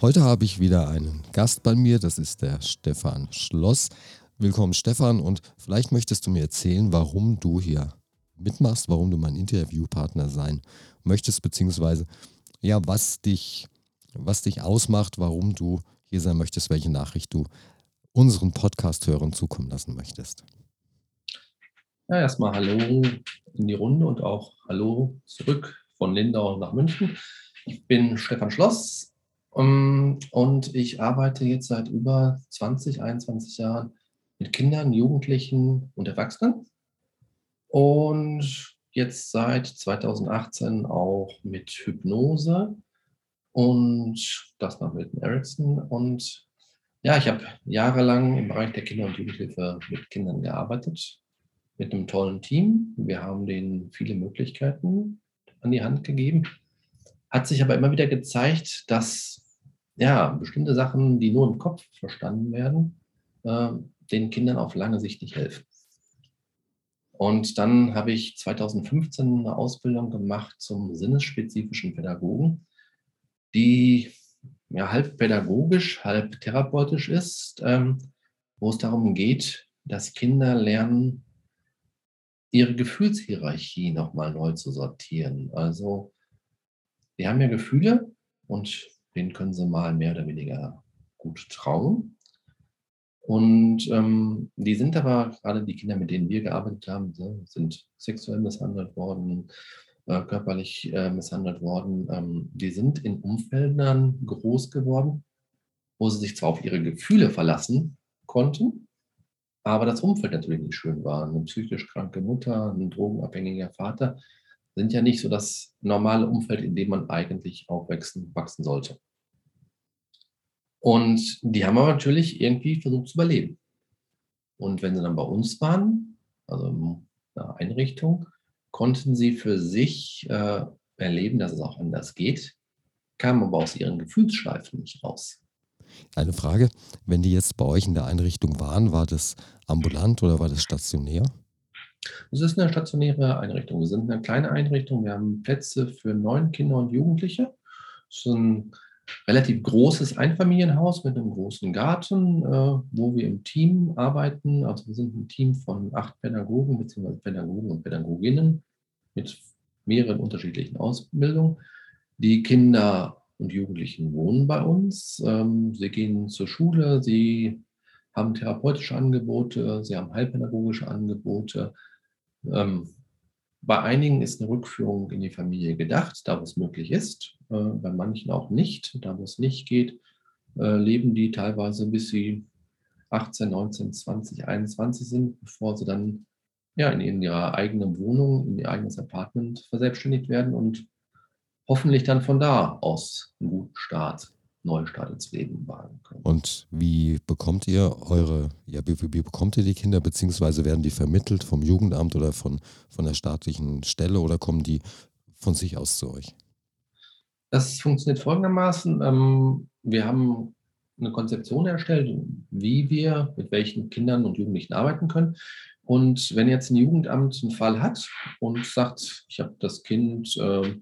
Heute habe ich wieder einen Gast bei mir, das ist der Stefan Schloss. Willkommen Stefan und vielleicht möchtest du mir erzählen, warum du hier mitmachst, warum du mein Interviewpartner sein möchtest, beziehungsweise ja, was dich, was dich ausmacht, warum du hier sein möchtest, welche Nachricht du unseren Podcast-Hörern zukommen lassen möchtest. Ja, erstmal Hallo in die Runde und auch Hallo zurück von Lindau nach München. Ich bin Stefan Schloss, und ich arbeite jetzt seit über 20, 21 Jahren mit Kindern, Jugendlichen und Erwachsenen. Und jetzt seit 2018 auch mit Hypnose und das nach Milton Erickson. Und ja, ich habe jahrelang im Bereich der Kinder- und Jugendhilfe mit Kindern gearbeitet, mit einem tollen Team. Wir haben denen viele Möglichkeiten an die Hand gegeben. Hat sich aber immer wieder gezeigt, dass ja, bestimmte Sachen, die nur im Kopf verstanden werden, äh, den Kindern auf lange Sicht nicht helfen. Und dann habe ich 2015 eine Ausbildung gemacht zum sinnesspezifischen Pädagogen, die ja, halb pädagogisch, halb therapeutisch ist, ähm, wo es darum geht, dass Kinder lernen, ihre Gefühlshierarchie nochmal neu zu sortieren. Also, wir haben ja Gefühle und denen können sie mal mehr oder weniger gut trauen. Und ähm, die sind aber, gerade die Kinder, mit denen wir gearbeitet haben, sind sexuell misshandelt worden, äh, körperlich äh, misshandelt worden. Ähm, die sind in Umfeldern groß geworden, wo sie sich zwar auf ihre Gefühle verlassen konnten, aber das Umfeld natürlich nicht schön war. Eine psychisch kranke Mutter, ein drogenabhängiger Vater sind ja nicht so das normale Umfeld, in dem man eigentlich aufwachsen wachsen sollte. Und die haben aber natürlich irgendwie versucht zu überleben. Und wenn sie dann bei uns waren, also in einer Einrichtung, konnten sie für sich äh, erleben, dass es auch anders geht, kamen aber aus ihren Gefühlsschleifen nicht raus. Eine Frage, wenn die jetzt bei euch in der Einrichtung waren, war das ambulant oder war das stationär? Es ist eine stationäre Einrichtung. Wir sind eine kleine Einrichtung. Wir haben Plätze für neun Kinder und Jugendliche. Das ist ein relativ großes Einfamilienhaus mit einem großen Garten, äh, wo wir im Team arbeiten. Also wir sind ein Team von acht Pädagogen bzw. Pädagogen und Pädagoginnen mit mehreren unterschiedlichen Ausbildungen. Die Kinder und Jugendlichen wohnen bei uns. Ähm, sie gehen zur Schule, sie haben therapeutische Angebote, sie haben heilpädagogische Angebote. Ähm, bei einigen ist eine Rückführung in die Familie gedacht, da wo es möglich ist. Äh, bei manchen auch nicht. Da wo es nicht geht, äh, leben die teilweise bis sie 18, 19, 20, 21 sind, bevor sie dann ja, in ihrer eigenen Wohnung, in ihr eigenes Apartment verselbstständigt werden und hoffentlich dann von da aus einen guten Start Neustart ins Leben wagen können. Und wie bekommt ihr eure, ja, wie, wie, bekommt ihr die Kinder, beziehungsweise werden die vermittelt vom Jugendamt oder von, von der staatlichen Stelle oder kommen die von sich aus zu euch? Das funktioniert folgendermaßen. Ähm, wir haben eine Konzeption erstellt, wie wir mit welchen Kindern und Jugendlichen arbeiten können. Und wenn jetzt ein Jugendamt einen Fall hat und sagt, ich habe das Kind äh,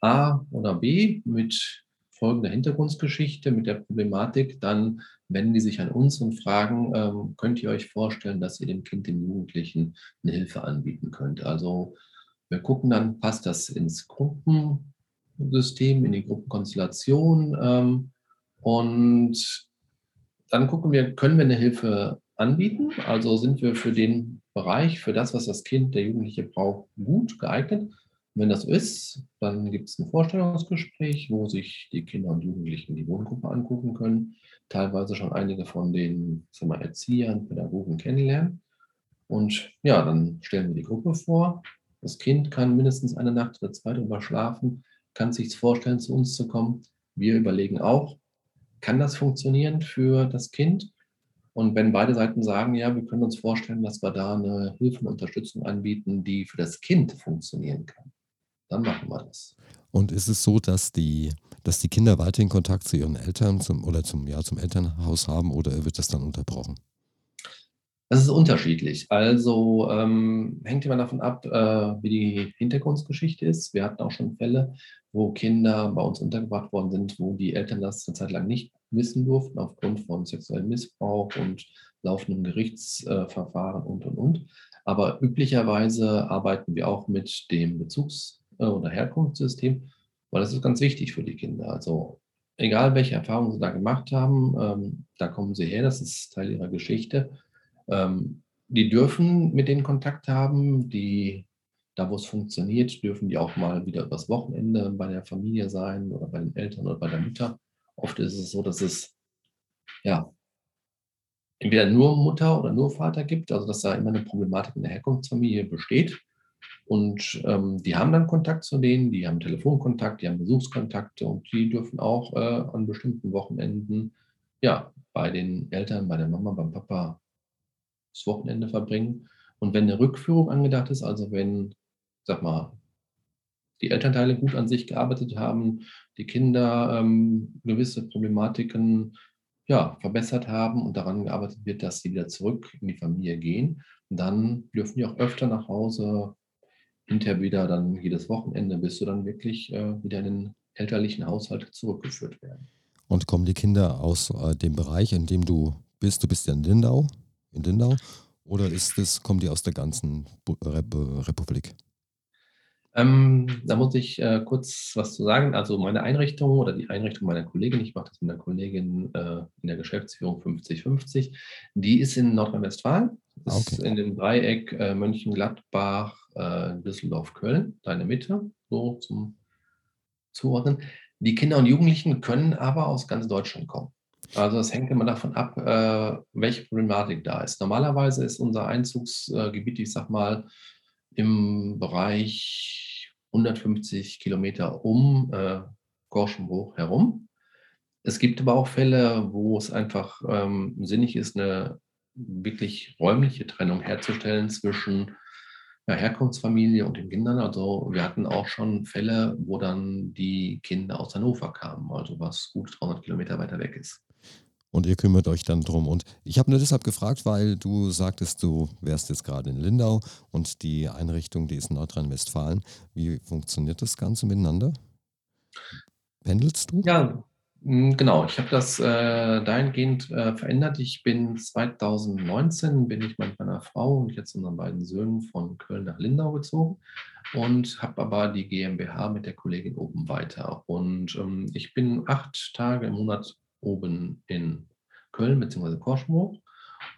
A oder B mit folgende Hintergrundgeschichte mit der Problematik, dann wenden die sich an uns und fragen, ähm, könnt ihr euch vorstellen, dass ihr dem Kind, dem Jugendlichen eine Hilfe anbieten könnt? Also wir gucken dann, passt das ins Gruppensystem, in die Gruppenkonstellation ähm, und dann gucken wir, können wir eine Hilfe anbieten? Also sind wir für den Bereich, für das, was das Kind, der Jugendliche braucht, gut geeignet? Wenn das ist, dann gibt es ein Vorstellungsgespräch, wo sich die Kinder und Jugendlichen die Wohngruppe angucken können, teilweise schon einige von den wir, Erziehern, Pädagogen kennenlernen. Und ja, dann stellen wir die Gruppe vor. Das Kind kann mindestens eine Nacht oder zwei drüber schlafen, kann sich vorstellen, zu uns zu kommen. Wir überlegen auch, kann das funktionieren für das Kind? Und wenn beide Seiten sagen, ja, wir können uns vorstellen, dass wir da eine Hilfe und Unterstützung anbieten, die für das Kind funktionieren kann, dann machen wir das. Und ist es so, dass die, dass die Kinder weiterhin Kontakt zu ihren Eltern zum, oder zum, ja, zum Elternhaus haben oder wird das dann unterbrochen? Das ist unterschiedlich. Also ähm, hängt immer davon ab, äh, wie die Hintergrundgeschichte ist. Wir hatten auch schon Fälle, wo Kinder bei uns untergebracht worden sind, wo die Eltern das eine Zeit lang nicht wissen durften, aufgrund von sexuellem Missbrauch und laufendem Gerichtsverfahren und, und, und. Aber üblicherweise arbeiten wir auch mit dem Bezugs- äh, oder Herkunftssystem, weil das ist ganz wichtig für die Kinder. Also egal, welche Erfahrungen sie da gemacht haben, ähm, da kommen sie her, das ist Teil ihrer Geschichte ähm, die dürfen mit denen Kontakt haben, die, da wo es funktioniert, dürfen die auch mal wieder übers Wochenende bei der Familie sein oder bei den Eltern oder bei der Mutter. Oft ist es so, dass es ja entweder nur Mutter oder nur Vater gibt, also dass da immer eine Problematik in der Herkunftsfamilie besteht. Und ähm, die haben dann Kontakt zu denen, die haben Telefonkontakt, die haben Besuchskontakte und die dürfen auch äh, an bestimmten Wochenenden ja bei den Eltern, bei der Mama, beim Papa das Wochenende verbringen. Und wenn eine Rückführung angedacht ist, also wenn, sag mal, die Elternteile gut an sich gearbeitet haben, die Kinder ähm, gewisse Problematiken ja, verbessert haben und daran gearbeitet wird, dass sie wieder zurück in die Familie gehen, dann dürfen die auch öfter nach Hause, hinterher wieder dann jedes Wochenende, bis sie dann wirklich äh, wieder in den elterlichen Haushalt zurückgeführt werden. Und kommen die Kinder aus äh, dem Bereich, in dem du bist? Du bist ja in Lindau in Lindau? Oder ist das, kommen die aus der ganzen Rep Republik? Ähm, da muss ich äh, kurz was zu sagen. Also meine Einrichtung oder die Einrichtung meiner Kollegin, ich mache das mit einer Kollegin äh, in der Geschäftsführung 5050, die ist in Nordrhein-Westfalen. Das ah, okay. ist in dem Dreieck äh, Mönchengladbach, äh, Düsseldorf, Köln, da in der Mitte, so zum Zuordnen. Die Kinder und Jugendlichen können aber aus ganz Deutschland kommen. Also es hängt immer davon ab, äh, welche Problematik da ist. Normalerweise ist unser Einzugsgebiet, ich sag mal, im Bereich 150 Kilometer um äh, Gorschenbruch herum. Es gibt aber auch Fälle, wo es einfach ähm, sinnig ist, eine wirklich räumliche Trennung herzustellen zwischen ja, Herkunftsfamilie und den Kindern. Also wir hatten auch schon Fälle, wo dann die Kinder aus Hannover kamen, also was gut 300 Kilometer weiter weg ist. Und ihr kümmert euch dann drum. Und ich habe nur deshalb gefragt, weil du sagtest, du wärst jetzt gerade in Lindau und die Einrichtung, die ist in Nordrhein-Westfalen. Wie funktioniert das Ganze miteinander? Pendelst du? Ja, genau. Ich habe das äh, dahingehend äh, verändert. Ich bin 2019 bin ich mit meiner Frau und jetzt unseren beiden Söhnen von Köln nach Lindau gezogen und habe aber die GmbH mit der Kollegin oben weiter. Und ähm, ich bin acht Tage im Monat oben in Köln bzw. Korschenbruch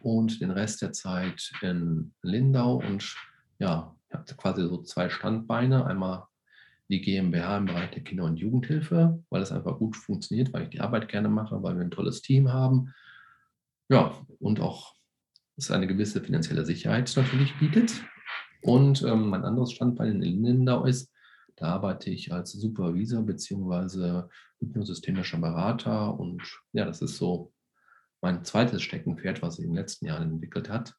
und den Rest der Zeit in Lindau. Und ja, ich habe quasi so zwei Standbeine. Einmal die GmbH im Bereich der Kinder- und Jugendhilfe, weil es einfach gut funktioniert, weil ich die Arbeit gerne mache, weil wir ein tolles Team haben. Ja, und auch es eine gewisse finanzielle Sicherheit natürlich bietet. Und ähm, mein anderes Standbein in Lindau ist, da arbeite ich als Supervisor bzw. hypnosystemischer Berater und ja, das ist so mein zweites Steckenpferd, was sich in den letzten Jahren entwickelt hat.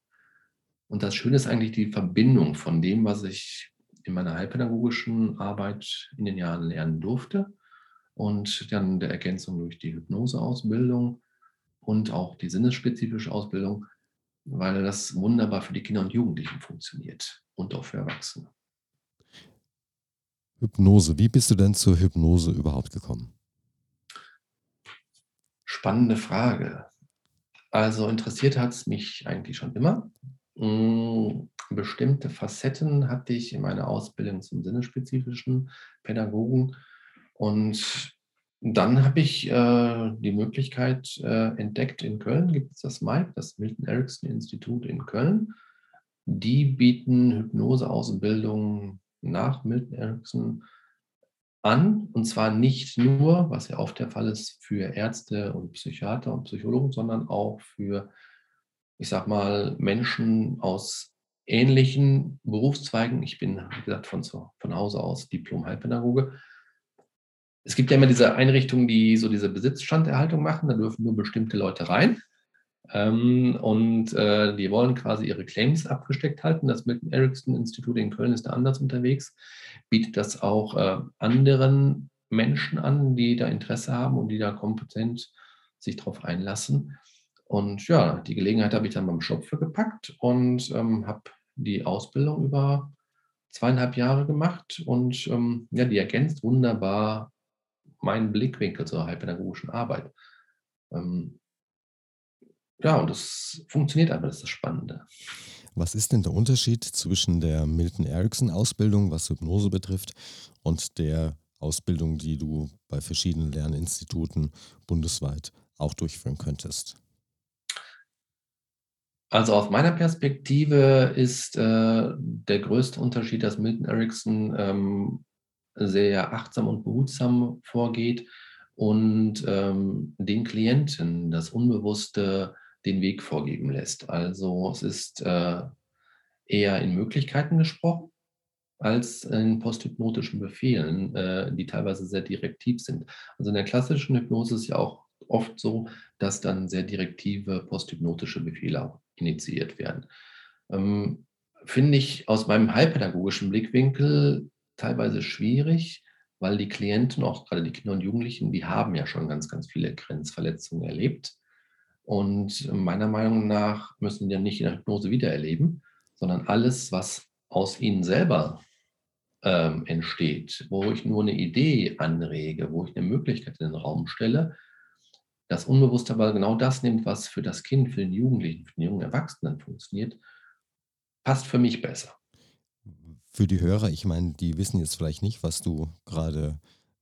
Und das Schöne ist eigentlich die Verbindung von dem, was ich in meiner heilpädagogischen Arbeit in den Jahren lernen durfte und dann der Ergänzung durch die Hypnoseausbildung und auch die sinnesspezifische Ausbildung, weil das wunderbar für die Kinder und Jugendlichen funktioniert und auch für Erwachsene. Hypnose. Wie bist du denn zur Hypnose überhaupt gekommen? Spannende Frage. Also interessiert hat es mich eigentlich schon immer. Hm, bestimmte Facetten hatte ich in meiner Ausbildung zum sinnespezifischen Pädagogen. Und dann habe ich äh, die Möglichkeit äh, entdeckt, in Köln gibt es das MIKE, das Milton Erickson Institut in Köln. Die bieten Hypnoseausbildung nach Milton Erickson an. Und zwar nicht nur, was ja oft der Fall ist, für Ärzte und Psychiater und Psychologen, sondern auch für, ich sag mal, Menschen aus ähnlichen Berufszweigen. Ich bin, wie gesagt, von, von Hause aus Diplom-Heilpädagoge. Es gibt ja immer diese Einrichtungen, die so diese Besitzstanderhaltung machen. Da dürfen nur bestimmte Leute rein. Ähm, und äh, die wollen quasi ihre Claims abgesteckt halten. Das Milton Erickson Institut in Köln ist da anders unterwegs, bietet das auch äh, anderen Menschen an, die da Interesse haben und die da kompetent sich darauf einlassen. Und ja, die Gelegenheit habe ich dann beim Schopfe gepackt und ähm, habe die Ausbildung über zweieinhalb Jahre gemacht und ähm, ja, die ergänzt wunderbar meinen Blickwinkel zur heilpädagogischen Arbeit. Ähm, ja, und das funktioniert einfach, das ist das Spannende. Was ist denn der Unterschied zwischen der Milton Erickson Ausbildung, was Hypnose betrifft, und der Ausbildung, die du bei verschiedenen Lerninstituten bundesweit auch durchführen könntest? Also aus meiner Perspektive ist äh, der größte Unterschied, dass Milton Erickson ähm, sehr achtsam und behutsam vorgeht und ähm, den Klienten das Unbewusste den Weg vorgeben lässt. Also es ist äh, eher in Möglichkeiten gesprochen als in posthypnotischen Befehlen, äh, die teilweise sehr direktiv sind. Also in der klassischen Hypnose ist ja auch oft so, dass dann sehr direktive posthypnotische Befehle initiiert werden. Ähm, Finde ich aus meinem heilpädagogischen Blickwinkel teilweise schwierig, weil die Klienten, auch gerade die Kinder und Jugendlichen, die haben ja schon ganz, ganz viele Grenzverletzungen erlebt. Und meiner Meinung nach müssen die ja nicht in der Hypnose wiedererleben, sondern alles, was aus ihnen selber ähm, entsteht, wo ich nur eine Idee anrege, wo ich eine Möglichkeit in den Raum stelle, das Unbewusste aber genau das nimmt, was für das Kind, für den Jugendlichen, für den jungen Erwachsenen funktioniert, passt für mich besser. Für die Hörer, ich meine, die wissen jetzt vielleicht nicht, was du gerade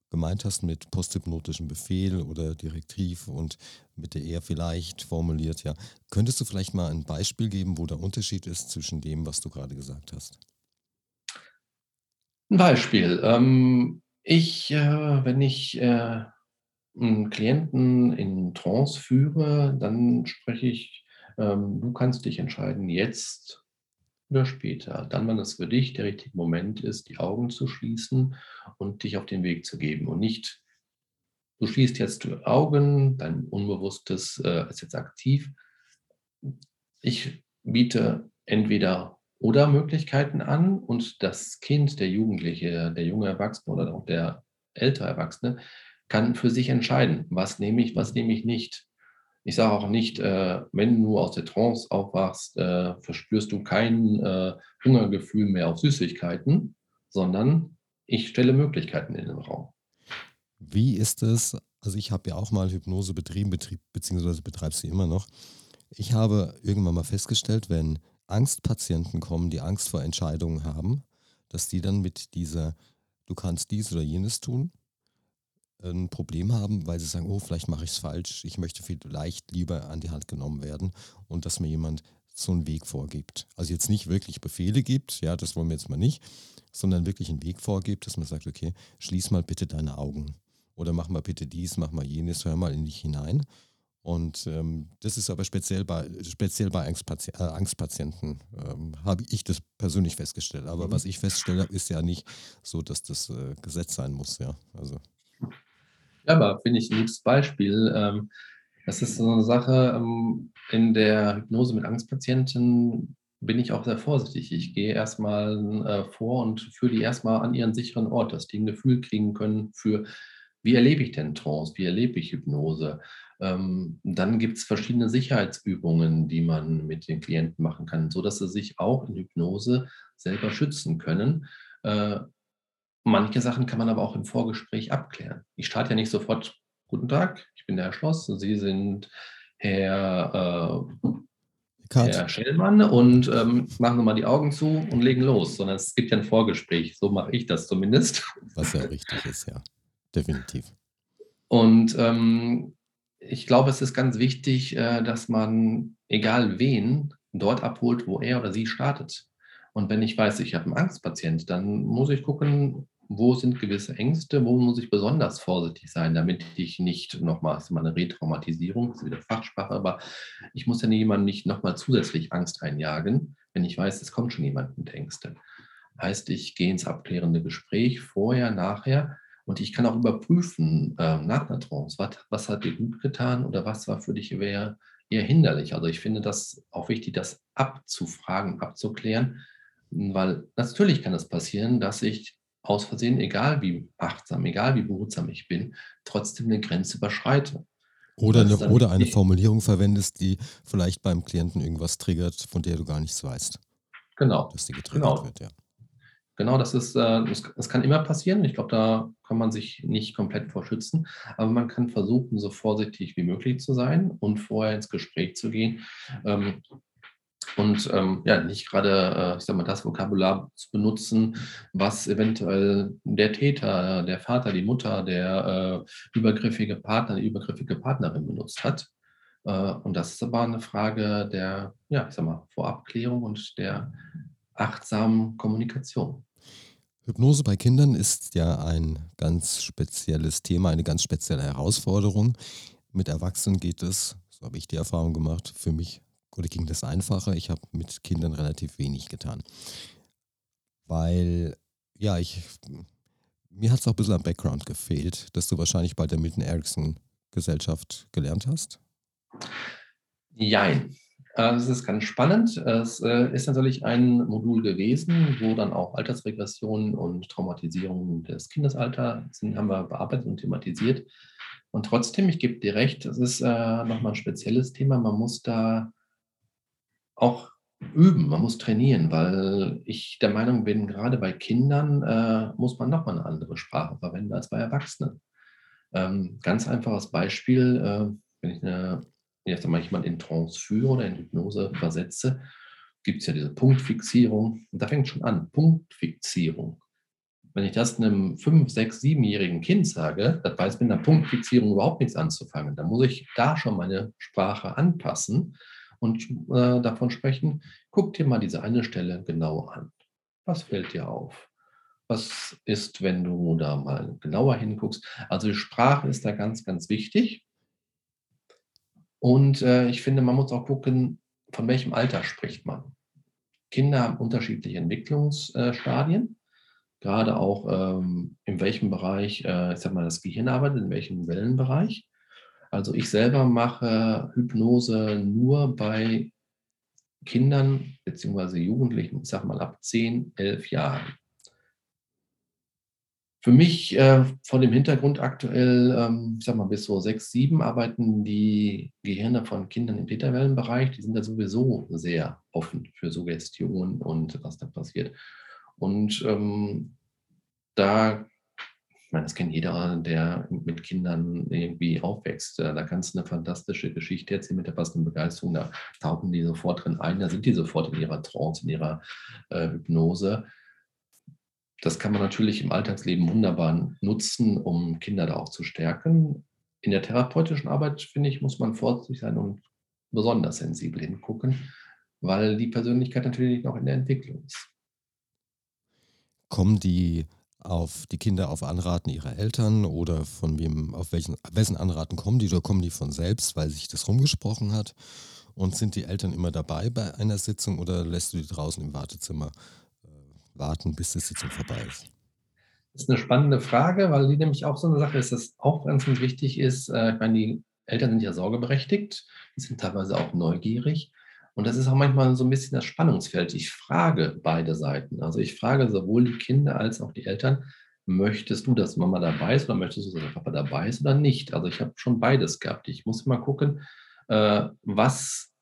gemeint hast mit posthypnotischem Befehl oder Direktiv und mit der eher vielleicht formuliert, ja. Könntest du vielleicht mal ein Beispiel geben, wo der Unterschied ist zwischen dem, was du gerade gesagt hast? Ein Beispiel. Ähm, ich, äh, wenn ich äh, einen Klienten in Trance führe, dann spreche ich, ähm, du kannst dich entscheiden, jetzt oder später. Dann, wenn es für dich der richtige Moment ist, die Augen zu schließen und dich auf den Weg zu geben und nicht, du schließt jetzt die Augen, dein Unbewusstes äh, ist jetzt aktiv. Ich biete entweder oder Möglichkeiten an und das Kind, der Jugendliche, der junge Erwachsene oder auch der ältere Erwachsene kann für sich entscheiden, was nehme ich, was nehme ich nicht. Ich sage auch nicht, äh, wenn du aus der Trance aufwachst, äh, verspürst du kein äh, Hungergefühl mehr auf Süßigkeiten, sondern ich stelle Möglichkeiten in den Raum. Wie ist es? Also ich habe ja auch mal Hypnose betrieben, betrieb, beziehungsweise betreibe sie immer noch. Ich habe irgendwann mal festgestellt, wenn Angstpatienten kommen, die Angst vor Entscheidungen haben, dass die dann mit dieser, du kannst dies oder jenes tun, ein Problem haben, weil sie sagen, oh, vielleicht mache ich es falsch, ich möchte vielleicht lieber an die Hand genommen werden und dass mir jemand so einen Weg vorgibt. Also jetzt nicht wirklich Befehle gibt, ja, das wollen wir jetzt mal nicht, sondern wirklich einen Weg vorgibt, dass man sagt, okay, schließ mal bitte deine Augen oder mach mal bitte dies, mach mal jenes, hör mal in dich hinein. Und ähm, das ist aber speziell bei, speziell bei Angstpati äh, Angstpatienten, ähm, habe ich das persönlich festgestellt. Aber mhm. was ich feststelle, ist ja nicht so, dass das äh, Gesetz sein muss, ja. Also. Ja, aber finde ich ein gutes Beispiel. Ähm, das ist so eine Sache, ähm, in der Hypnose mit Angstpatienten bin ich auch sehr vorsichtig. Ich gehe erstmal äh, vor und führe die erstmal an ihren sicheren Ort, dass die ein Gefühl kriegen können für, wie erlebe ich denn Trance, wie erlebe ich Hypnose. Ähm, dann gibt es verschiedene Sicherheitsübungen, die man mit den Klienten machen kann, sodass sie sich auch in Hypnose selber schützen können. Manche Sachen kann man aber auch im Vorgespräch abklären. Ich starte ja nicht sofort, guten Tag, ich bin der Herr Schloss, Sie sind Herr, äh, Herr Schellmann und ähm, machen Sie mal die Augen zu und legen los, sondern es gibt ja ein Vorgespräch, so mache ich das zumindest. Was ja richtig ist, ja, definitiv. Und ähm, ich glaube, es ist ganz wichtig, äh, dass man, egal wen, dort abholt, wo er oder sie startet. Und wenn ich weiß, ich habe einen Angstpatient, dann muss ich gucken, wo sind gewisse Ängste, wo muss ich besonders vorsichtig sein, damit ich nicht nochmals meine Retraumatisierung, das ist wieder Fachsprache, aber ich muss ja jemandem nicht nochmal zusätzlich Angst einjagen, wenn ich weiß, es kommt schon jemand mit Ängsten. Heißt, ich gehe ins abklärende Gespräch vorher, nachher und ich kann auch überprüfen äh, nach einer Trance, was, was hat dir gut getan oder was war für dich eher, eher hinderlich. Also ich finde das auch wichtig, das abzufragen, abzuklären, weil natürlich kann es passieren, dass ich aus Versehen, egal wie achtsam, egal wie behutsam ich bin, trotzdem eine Grenze überschreite. Oder eine, oder eine Formulierung verwendest, die vielleicht beim Klienten irgendwas triggert, von der du gar nichts weißt. Genau. Dass die getriggert genau. wird, ja. Genau, das ist, äh, das, das kann immer passieren. Ich glaube, da kann man sich nicht komplett vor schützen, aber man kann versuchen, so vorsichtig wie möglich zu sein und vorher ins Gespräch zu gehen. Und ähm, ja, nicht gerade, äh, ich sag mal, das Vokabular zu benutzen, was eventuell der Täter, der Vater, die Mutter, der äh, übergriffige Partner, die übergriffige Partnerin benutzt hat. Äh, und das ist aber eine Frage der, ja, ich sag mal, Vorabklärung und der achtsamen Kommunikation. Hypnose bei Kindern ist ja ein ganz spezielles Thema, eine ganz spezielle Herausforderung. Mit Erwachsenen geht es, so habe ich die Erfahrung gemacht, für mich oder ging das einfacher. Ich habe mit Kindern relativ wenig getan. Weil, ja, ich, mir hat es auch ein bisschen am Background gefehlt, dass du wahrscheinlich bei der Milton Erickson Gesellschaft gelernt hast. Jein. Das ist ganz spannend. Es äh, ist natürlich ein Modul gewesen, wo dann auch Altersregressionen und Traumatisierung des Kindesalters sind, haben wir bearbeitet und thematisiert. Und trotzdem, ich gebe dir recht, das ist äh, nochmal ein spezielles Thema. Man muss da auch üben, man muss trainieren, weil ich der Meinung bin, gerade bei Kindern äh, muss man nochmal eine andere Sprache verwenden als bei Erwachsenen. Ähm, ganz einfaches Beispiel, äh, wenn ich eine jetzt jemand in Trance führe oder in Hypnose versetze, gibt es ja diese Punktfixierung. Und da fängt schon an, Punktfixierung. Wenn ich das einem 5-, 6-, 7-jährigen Kind sage, das weiß mit einer Punktfixierung überhaupt nichts anzufangen. Da muss ich da schon meine Sprache anpassen und äh, davon sprechen, guck dir mal diese eine Stelle genau an. Was fällt dir auf? Was ist, wenn du da mal genauer hinguckst? Also die Sprache ist da ganz, ganz wichtig. Und äh, ich finde, man muss auch gucken, von welchem Alter spricht man. Kinder haben unterschiedliche Entwicklungsstadien, gerade auch ähm, in welchem Bereich, äh, ich sag mal, das Gehirn arbeitet, in welchem Wellenbereich. Also ich selber mache Hypnose nur bei Kindern bzw. Jugendlichen, ich sag mal ab 10, 11 Jahren. Für mich äh, von dem Hintergrund aktuell, ähm, ich sag mal, bis so sechs, sieben arbeiten die Gehirne von Kindern im Täterwellenbereich. Die sind da sowieso sehr offen für Suggestionen und was da passiert. Und ähm, da, meine, das kennt jeder, der mit Kindern irgendwie aufwächst. Äh, da kannst du eine fantastische Geschichte erzählen mit der passenden Begeisterung. Da tauchen die sofort drin ein, da sind die sofort in ihrer Trance, in ihrer äh, Hypnose das kann man natürlich im Alltagsleben wunderbar nutzen, um Kinder da auch zu stärken. In der therapeutischen Arbeit, finde ich, muss man vorsichtig sein und besonders sensibel hingucken, weil die Persönlichkeit natürlich noch in der Entwicklung ist. Kommen die auf die Kinder auf Anraten ihrer Eltern oder von wem, auf welchen, wessen Anraten kommen die oder kommen die von selbst, weil sich das rumgesprochen hat? Und sind die Eltern immer dabei bei einer Sitzung oder lässt du die draußen im Wartezimmer warten, bis die Sitzung vorbei ist? Das ist eine spannende Frage, weil die nämlich auch so eine Sache ist, dass auch ganz, ganz wichtig ist. Äh, ich meine, die Eltern sind ja sorgeberechtigt, die sind teilweise auch neugierig. Und das ist auch manchmal so ein bisschen das Spannungsfeld. Ich frage beide Seiten. Also ich frage sowohl die Kinder als auch die Eltern, möchtest du, dass Mama dabei ist oder möchtest du, dass Papa dabei ist oder nicht? Also ich habe schon beides gehabt. Ich muss mal gucken, äh, was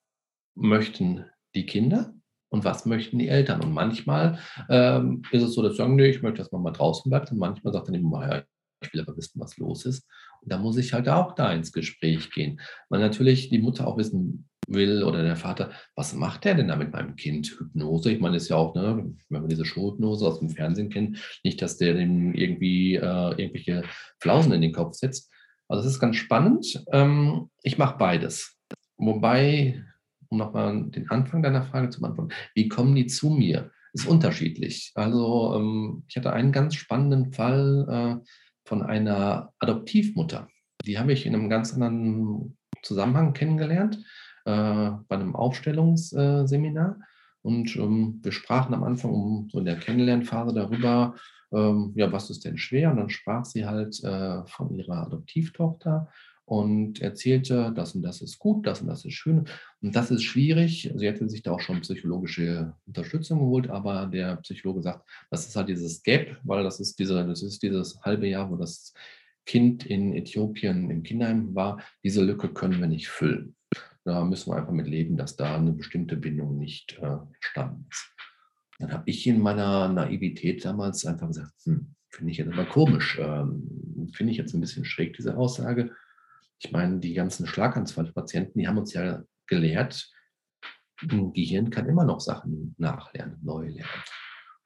möchten die Kinder und was möchten die Eltern. Und manchmal ähm, ist es so, dass sie sagen, nee, ich möchte, dass man mal draußen bleibt. Und manchmal sagt dann die Mama, ja, ich will aber wissen, was los ist. Und da muss ich halt auch da ins Gespräch gehen. Weil natürlich die Mutter auch wissen will oder der Vater, was macht der denn da mit meinem Kind? Hypnose, ich meine, ist ja auch, ne, wenn man diese Showhypnose aus dem Fernsehen kennt, nicht, dass der dem irgendwie äh, irgendwelche Flausen in den Kopf setzt. Also das ist ganz spannend. Ähm, ich mache beides. Wobei um nochmal den Anfang deiner Frage zu beantworten, wie kommen die zu mir? Ist unterschiedlich. Also ähm, ich hatte einen ganz spannenden Fall äh, von einer Adoptivmutter. Die habe ich in einem ganz anderen Zusammenhang kennengelernt, bei einem Aufstellungsseminar. Und ähm, wir sprachen am Anfang um, so in der Kennenlernphase darüber, ähm, ja, was ist denn schwer? Und dann sprach sie halt äh, von ihrer Adoptivtochter und erzählte, das und das ist gut, das und das ist schön. Und das ist schwierig. Sie hätte sich da auch schon psychologische Unterstützung geholt, aber der Psychologe sagt, das ist halt dieses Gap, weil das ist, diese, das ist dieses halbe Jahr, wo das Kind in Äthiopien im Kinderheim war. Diese Lücke können wir nicht füllen. Da müssen wir einfach mit leben, dass da eine bestimmte Bindung nicht äh, entstanden ist. Dann habe ich in meiner Naivität damals einfach gesagt, hm, finde ich jetzt aber komisch, ähm, finde ich jetzt ein bisschen schräg, diese Aussage. Ich meine, die ganzen Schlaganfallpatienten, die haben uns ja gelehrt, ein Gehirn kann immer noch Sachen nachlernen, neu lernen.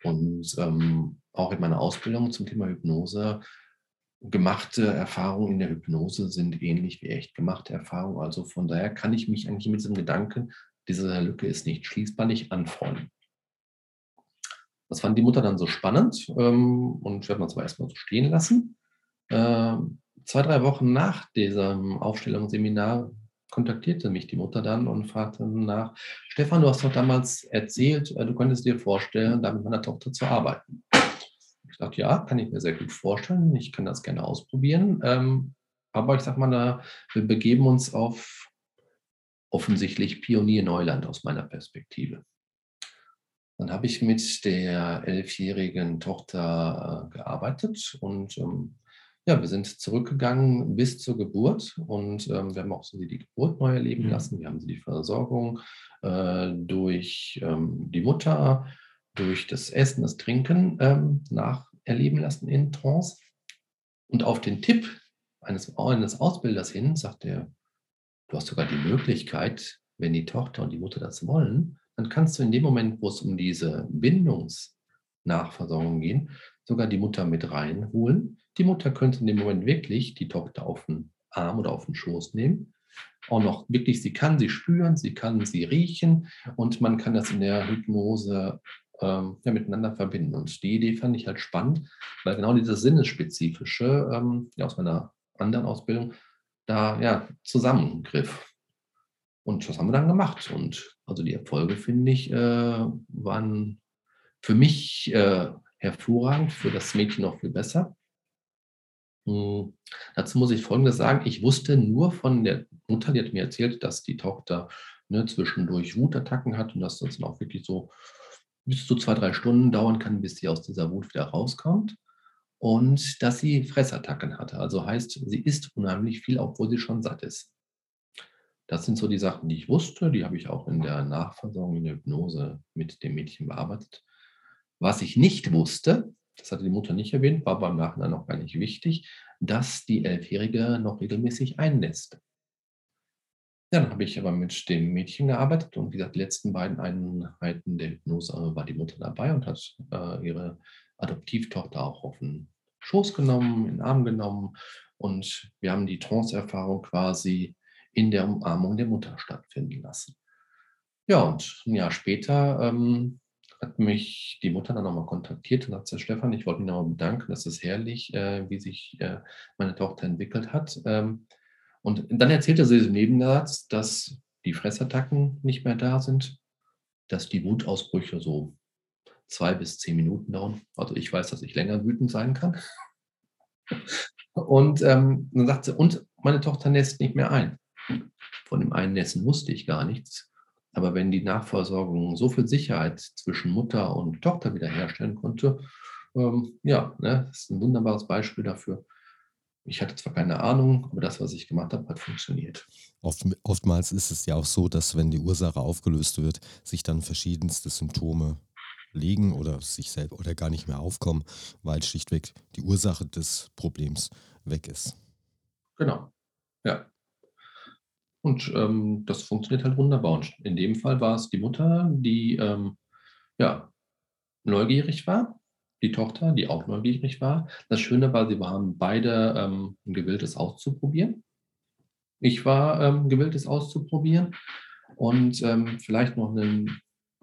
Und ähm, auch in meiner Ausbildung zum Thema Hypnose, gemachte Erfahrungen in der Hypnose sind ähnlich wie echt gemachte Erfahrungen. Also von daher kann ich mich eigentlich mit diesem Gedanken, diese Lücke ist nicht schließbar, nicht anfreunden. Das fand die Mutter dann so spannend ähm, und wir haben das aber erstmal so stehen lassen. Ähm, zwei, drei Wochen nach diesem Aufstellungsseminar kontaktierte mich die Mutter dann und fragte nach, Stefan, du hast doch damals erzählt, äh, du könntest dir vorstellen, da mit meiner Tochter zu arbeiten. Ich sagte, ja, kann ich mir sehr gut vorstellen. Ich kann das gerne ausprobieren. Ähm, aber ich sag mal, da, wir begeben uns auf offensichtlich Pionier-Neuland aus meiner Perspektive. Dann habe ich mit der elfjährigen Tochter äh, gearbeitet und ähm, ja, wir sind zurückgegangen bis zur Geburt und ähm, wir haben auch so die Geburt neu erleben mhm. lassen. Wir haben sie die Versorgung äh, durch ähm, die Mutter, durch das Essen, das Trinken ähm, nacherleben lassen in Trance. Und auf den Tipp eines, eines Ausbilders hin sagt er, du hast sogar die Möglichkeit, wenn die Tochter und die Mutter das wollen, dann kannst du in dem Moment, wo es um diese Bindungsnachversorgung geht, sogar die Mutter mit reinholen. Die Mutter könnte in dem Moment wirklich die Tochter auf den Arm oder auf den Schoß nehmen. Auch noch wirklich, sie kann sie spüren, sie kann sie riechen und man kann das in der Hypnose ähm, ja, miteinander verbinden. Und die Idee fand ich halt spannend, weil genau dieses Sinnesspezifische ähm, ja, aus meiner anderen Ausbildung da ja zusammengriff. Und das haben wir dann gemacht. Und also die Erfolge, finde ich, äh, waren für mich äh, hervorragend, für das Mädchen noch viel besser. Hm, dazu muss ich Folgendes sagen. Ich wusste nur von der Mutter, die hat mir erzählt, dass die Tochter ne, zwischendurch Wutattacken hat und dass das dann auch wirklich so bis zu zwei, drei Stunden dauern kann, bis sie aus dieser Wut wieder rauskommt. Und dass sie Fressattacken hatte. Also heißt, sie isst unheimlich viel, obwohl sie schon satt ist. Das sind so die Sachen, die ich wusste. Die habe ich auch in der Nachversorgung, in der Hypnose mit dem Mädchen bearbeitet. Was ich nicht wusste, das hatte die Mutter nicht erwähnt, war beim Nachhinein auch gar nicht wichtig, dass die Elfjährige noch regelmäßig einnässt. Dann habe ich aber mit dem Mädchen gearbeitet und wie gesagt, die letzten beiden Einheiten der Hypnose war die Mutter dabei und hat äh, ihre Adoptivtochter auch auf den Schoß genommen, in den Arm genommen und wir haben die Trance-Erfahrung quasi in der Umarmung der Mutter stattfinden lassen. Ja, und ein Jahr später ähm, hat mich die Mutter dann nochmal kontaktiert und hat gesagt, Stefan, ich wollte mich nochmal bedanken, das ist herrlich, äh, wie sich äh, meine Tochter entwickelt hat. Ähm, und dann erzählte sie im Nebensatz, dass die Fressattacken nicht mehr da sind, dass die Wutausbrüche so zwei bis zehn Minuten dauern. Also ich weiß, dass ich länger wütend sein kann. Und ähm, dann sagt sie, und meine Tochter nässt nicht mehr ein. Von dem Einnässen wusste ich gar nichts. Aber wenn die Nachversorgung so viel Sicherheit zwischen Mutter und Tochter wiederherstellen konnte, ähm, ja, ne, das ist ein wunderbares Beispiel dafür. Ich hatte zwar keine Ahnung, aber das, was ich gemacht habe, hat funktioniert. Oft, oftmals ist es ja auch so, dass wenn die Ursache aufgelöst wird, sich dann verschiedenste Symptome legen oder sich selber oder gar nicht mehr aufkommen, weil schlichtweg die Ursache des Problems weg ist. Genau. Ja. Und ähm, das funktioniert halt wunderbar. Und in dem Fall war es die Mutter, die ähm, ja, neugierig war, die Tochter, die auch neugierig war. Das Schöne war, sie waren beide ähm, gewillt, es auszuprobieren. Ich war ähm, gewillt, es auszuprobieren. Und ähm, vielleicht noch eine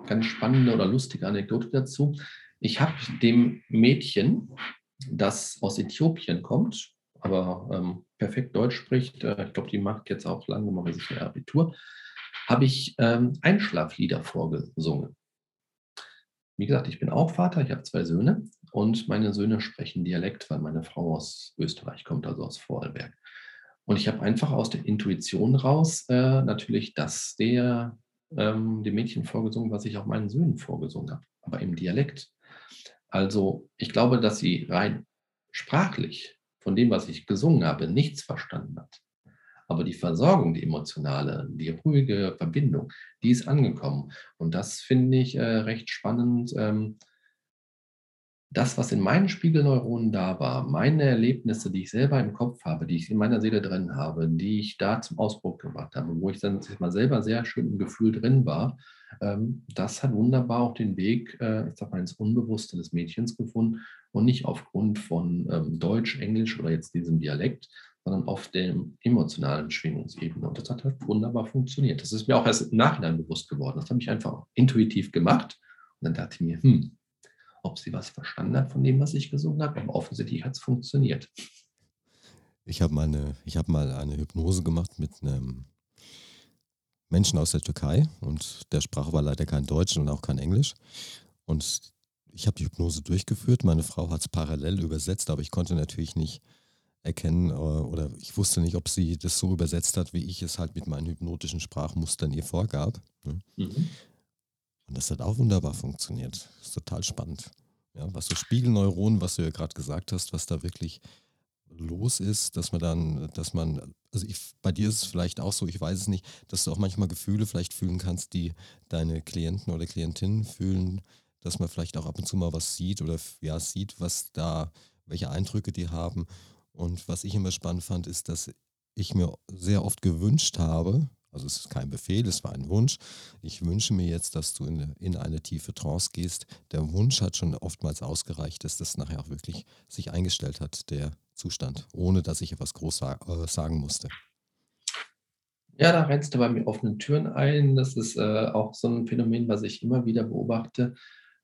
ganz spannende oder lustige Anekdote dazu. Ich habe dem Mädchen, das aus Äthiopien kommt, aber ähm, perfekt Deutsch spricht, äh, ich glaube, die macht jetzt auch langsam mal sich ihr Abitur, habe ich ähm, Einschlaflieder vorgesungen. Wie gesagt, ich bin auch Vater, ich habe zwei Söhne und meine Söhne sprechen Dialekt, weil meine Frau aus Österreich kommt, also aus Vorarlberg. Und ich habe einfach aus der Intuition raus äh, natürlich das der ähm, dem Mädchen vorgesungen, was ich auch meinen Söhnen vorgesungen habe, aber im Dialekt. Also ich glaube, dass sie rein sprachlich von dem, was ich gesungen habe, nichts verstanden hat. Aber die Versorgung, die emotionale, die ruhige Verbindung, die ist angekommen. Und das finde ich äh, recht spannend. Ähm, das, was in meinen Spiegelneuronen da war, meine Erlebnisse, die ich selber im Kopf habe, die ich in meiner Seele drin habe, die ich da zum Ausdruck gebracht habe, wo ich dann mal selber sehr schön im Gefühl drin war, ähm, das hat wunderbar auch den Weg, äh, ich sag mal, ins Unbewusste des Mädchens gefunden und nicht aufgrund von ähm, Deutsch, Englisch oder jetzt diesem Dialekt, sondern auf der emotionalen Schwingungsebene. Und das hat halt wunderbar funktioniert. Das ist mir auch erst im Nachhinein bewusst geworden. Das habe ich einfach intuitiv gemacht. Und dann dachte ich mir, hm, ob sie was verstanden hat von dem, was ich gesungen habe, aber offensichtlich hat es funktioniert. Ich habe mal, hab mal eine Hypnose gemacht mit einem Menschen aus der Türkei und der sprach aber leider kein Deutsch und auch kein Englisch. Und ich habe die Hypnose durchgeführt. Meine Frau hat es parallel übersetzt, aber ich konnte natürlich nicht erkennen äh, oder ich wusste nicht, ob sie das so übersetzt hat, wie ich es halt mit meinen hypnotischen Sprachmustern ihr vorgab. Ne? Mhm. Und das hat auch wunderbar funktioniert. Das ist total spannend. Ja, was so Spiegelneuronen, was du ja gerade gesagt hast, was da wirklich los ist, dass man dann, dass man, also ich, bei dir ist es vielleicht auch so, ich weiß es nicht, dass du auch manchmal Gefühle vielleicht fühlen kannst, die deine Klienten oder Klientinnen fühlen, dass man vielleicht auch ab und zu mal was sieht oder ja sieht, was da, welche Eindrücke die haben. Und was ich immer spannend fand, ist, dass ich mir sehr oft gewünscht habe, also es ist kein Befehl, es war ein Wunsch. Ich wünsche mir jetzt, dass du in, in eine tiefe Trance gehst. Der Wunsch hat schon oftmals ausgereicht, dass das nachher auch wirklich sich eingestellt hat, der Zustand, ohne dass ich etwas groß äh, sagen musste. Ja, da rennst du bei mir offene Türen ein. Das ist äh, auch so ein Phänomen, was ich immer wieder beobachte.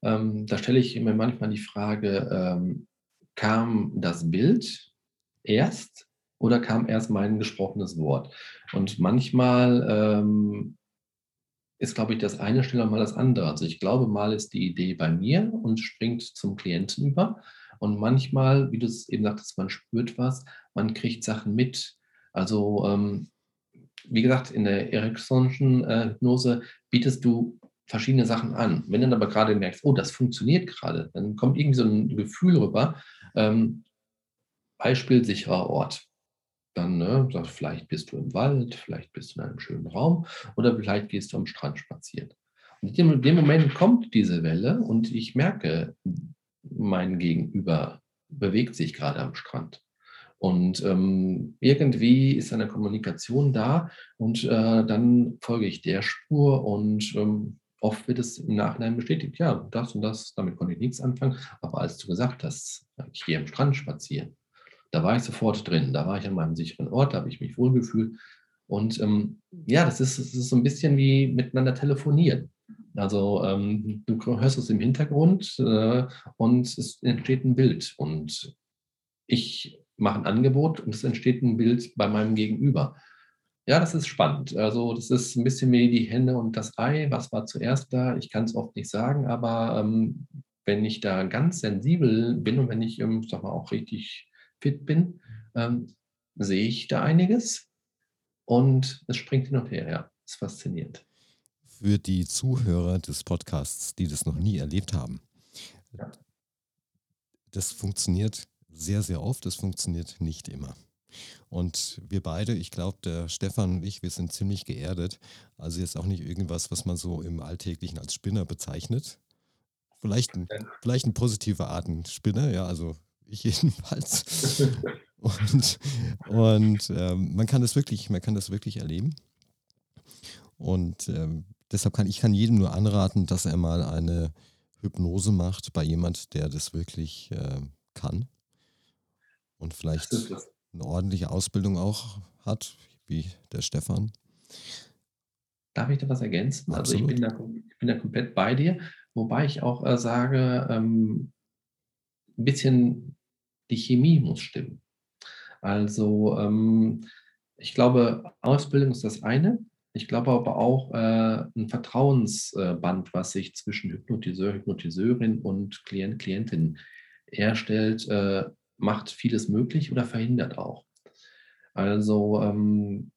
Ähm, da stelle ich mir manchmal die Frage, ähm, kam das Bild erst oder kam erst mein gesprochenes Wort? Und manchmal ähm, ist, glaube ich, das eine schneller mal das andere. Also ich glaube, mal ist die Idee bei mir und springt zum Klienten über. Und manchmal, wie du es eben sagtest, man spürt was, man kriegt Sachen mit. Also ähm, wie gesagt, in der Ericksonschen äh, Hypnose bietest du verschiedene Sachen an. Wenn du dann aber gerade merkst, oh, das funktioniert gerade, dann kommt irgendwie so ein Gefühl rüber. Ähm, Beispiel sicherer Ort dann ne, vielleicht bist du im Wald, vielleicht bist du in einem schönen Raum oder vielleicht gehst du am Strand spazieren. Und in dem Moment kommt diese Welle und ich merke, mein Gegenüber bewegt sich gerade am Strand. Und ähm, irgendwie ist eine Kommunikation da und äh, dann folge ich der Spur und ähm, oft wird es im Nachhinein bestätigt, ja, das und das, damit konnte ich nichts anfangen. Aber als du gesagt hast, ich gehe am Strand spazieren, da war ich sofort drin. Da war ich an meinem sicheren Ort, da habe ich mich wohlgefühlt. Und ähm, ja, das ist, das ist so ein bisschen wie miteinander telefonieren. Also ähm, du hörst es im Hintergrund äh, und es entsteht ein Bild. Und ich mache ein Angebot und es entsteht ein Bild bei meinem Gegenüber. Ja, das ist spannend. Also das ist ein bisschen wie die Hände und das Ei. Was war zuerst da? Ich kann es oft nicht sagen, aber ähm, wenn ich da ganz sensibel bin und wenn ich, ähm, sag mal, auch richtig fit bin, ähm, sehe ich da einiges und es springt hin und her. Ja, ist faszinierend. Für die Zuhörer des Podcasts, die das noch nie erlebt haben, ja. das funktioniert sehr, sehr oft, das funktioniert nicht immer. Und wir beide, ich glaube, der Stefan und ich, wir sind ziemlich geerdet. Also jetzt auch nicht irgendwas, was man so im Alltäglichen als Spinner bezeichnet. Vielleicht ein, vielleicht ein positiver Art ein Spinner, ja, also jedenfalls. und und ähm, man kann das wirklich, man kann das wirklich erleben. Und ähm, deshalb kann ich kann jedem nur anraten, dass er mal eine Hypnose macht bei jemand, der das wirklich äh, kann und vielleicht eine ordentliche Ausbildung auch hat, wie der Stefan. Darf ich da was ergänzen? Absolut. Also ich bin, da, ich bin da komplett bei dir, wobei ich auch äh, sage, ähm, ein bisschen die Chemie muss stimmen. Also ähm, ich glaube, Ausbildung ist das eine. Ich glaube aber auch äh, ein Vertrauensband, was sich zwischen Hypnotiseur, Hypnotiseurin und Klient, Klientin herstellt, äh, macht vieles möglich oder verhindert auch. Also, ähm,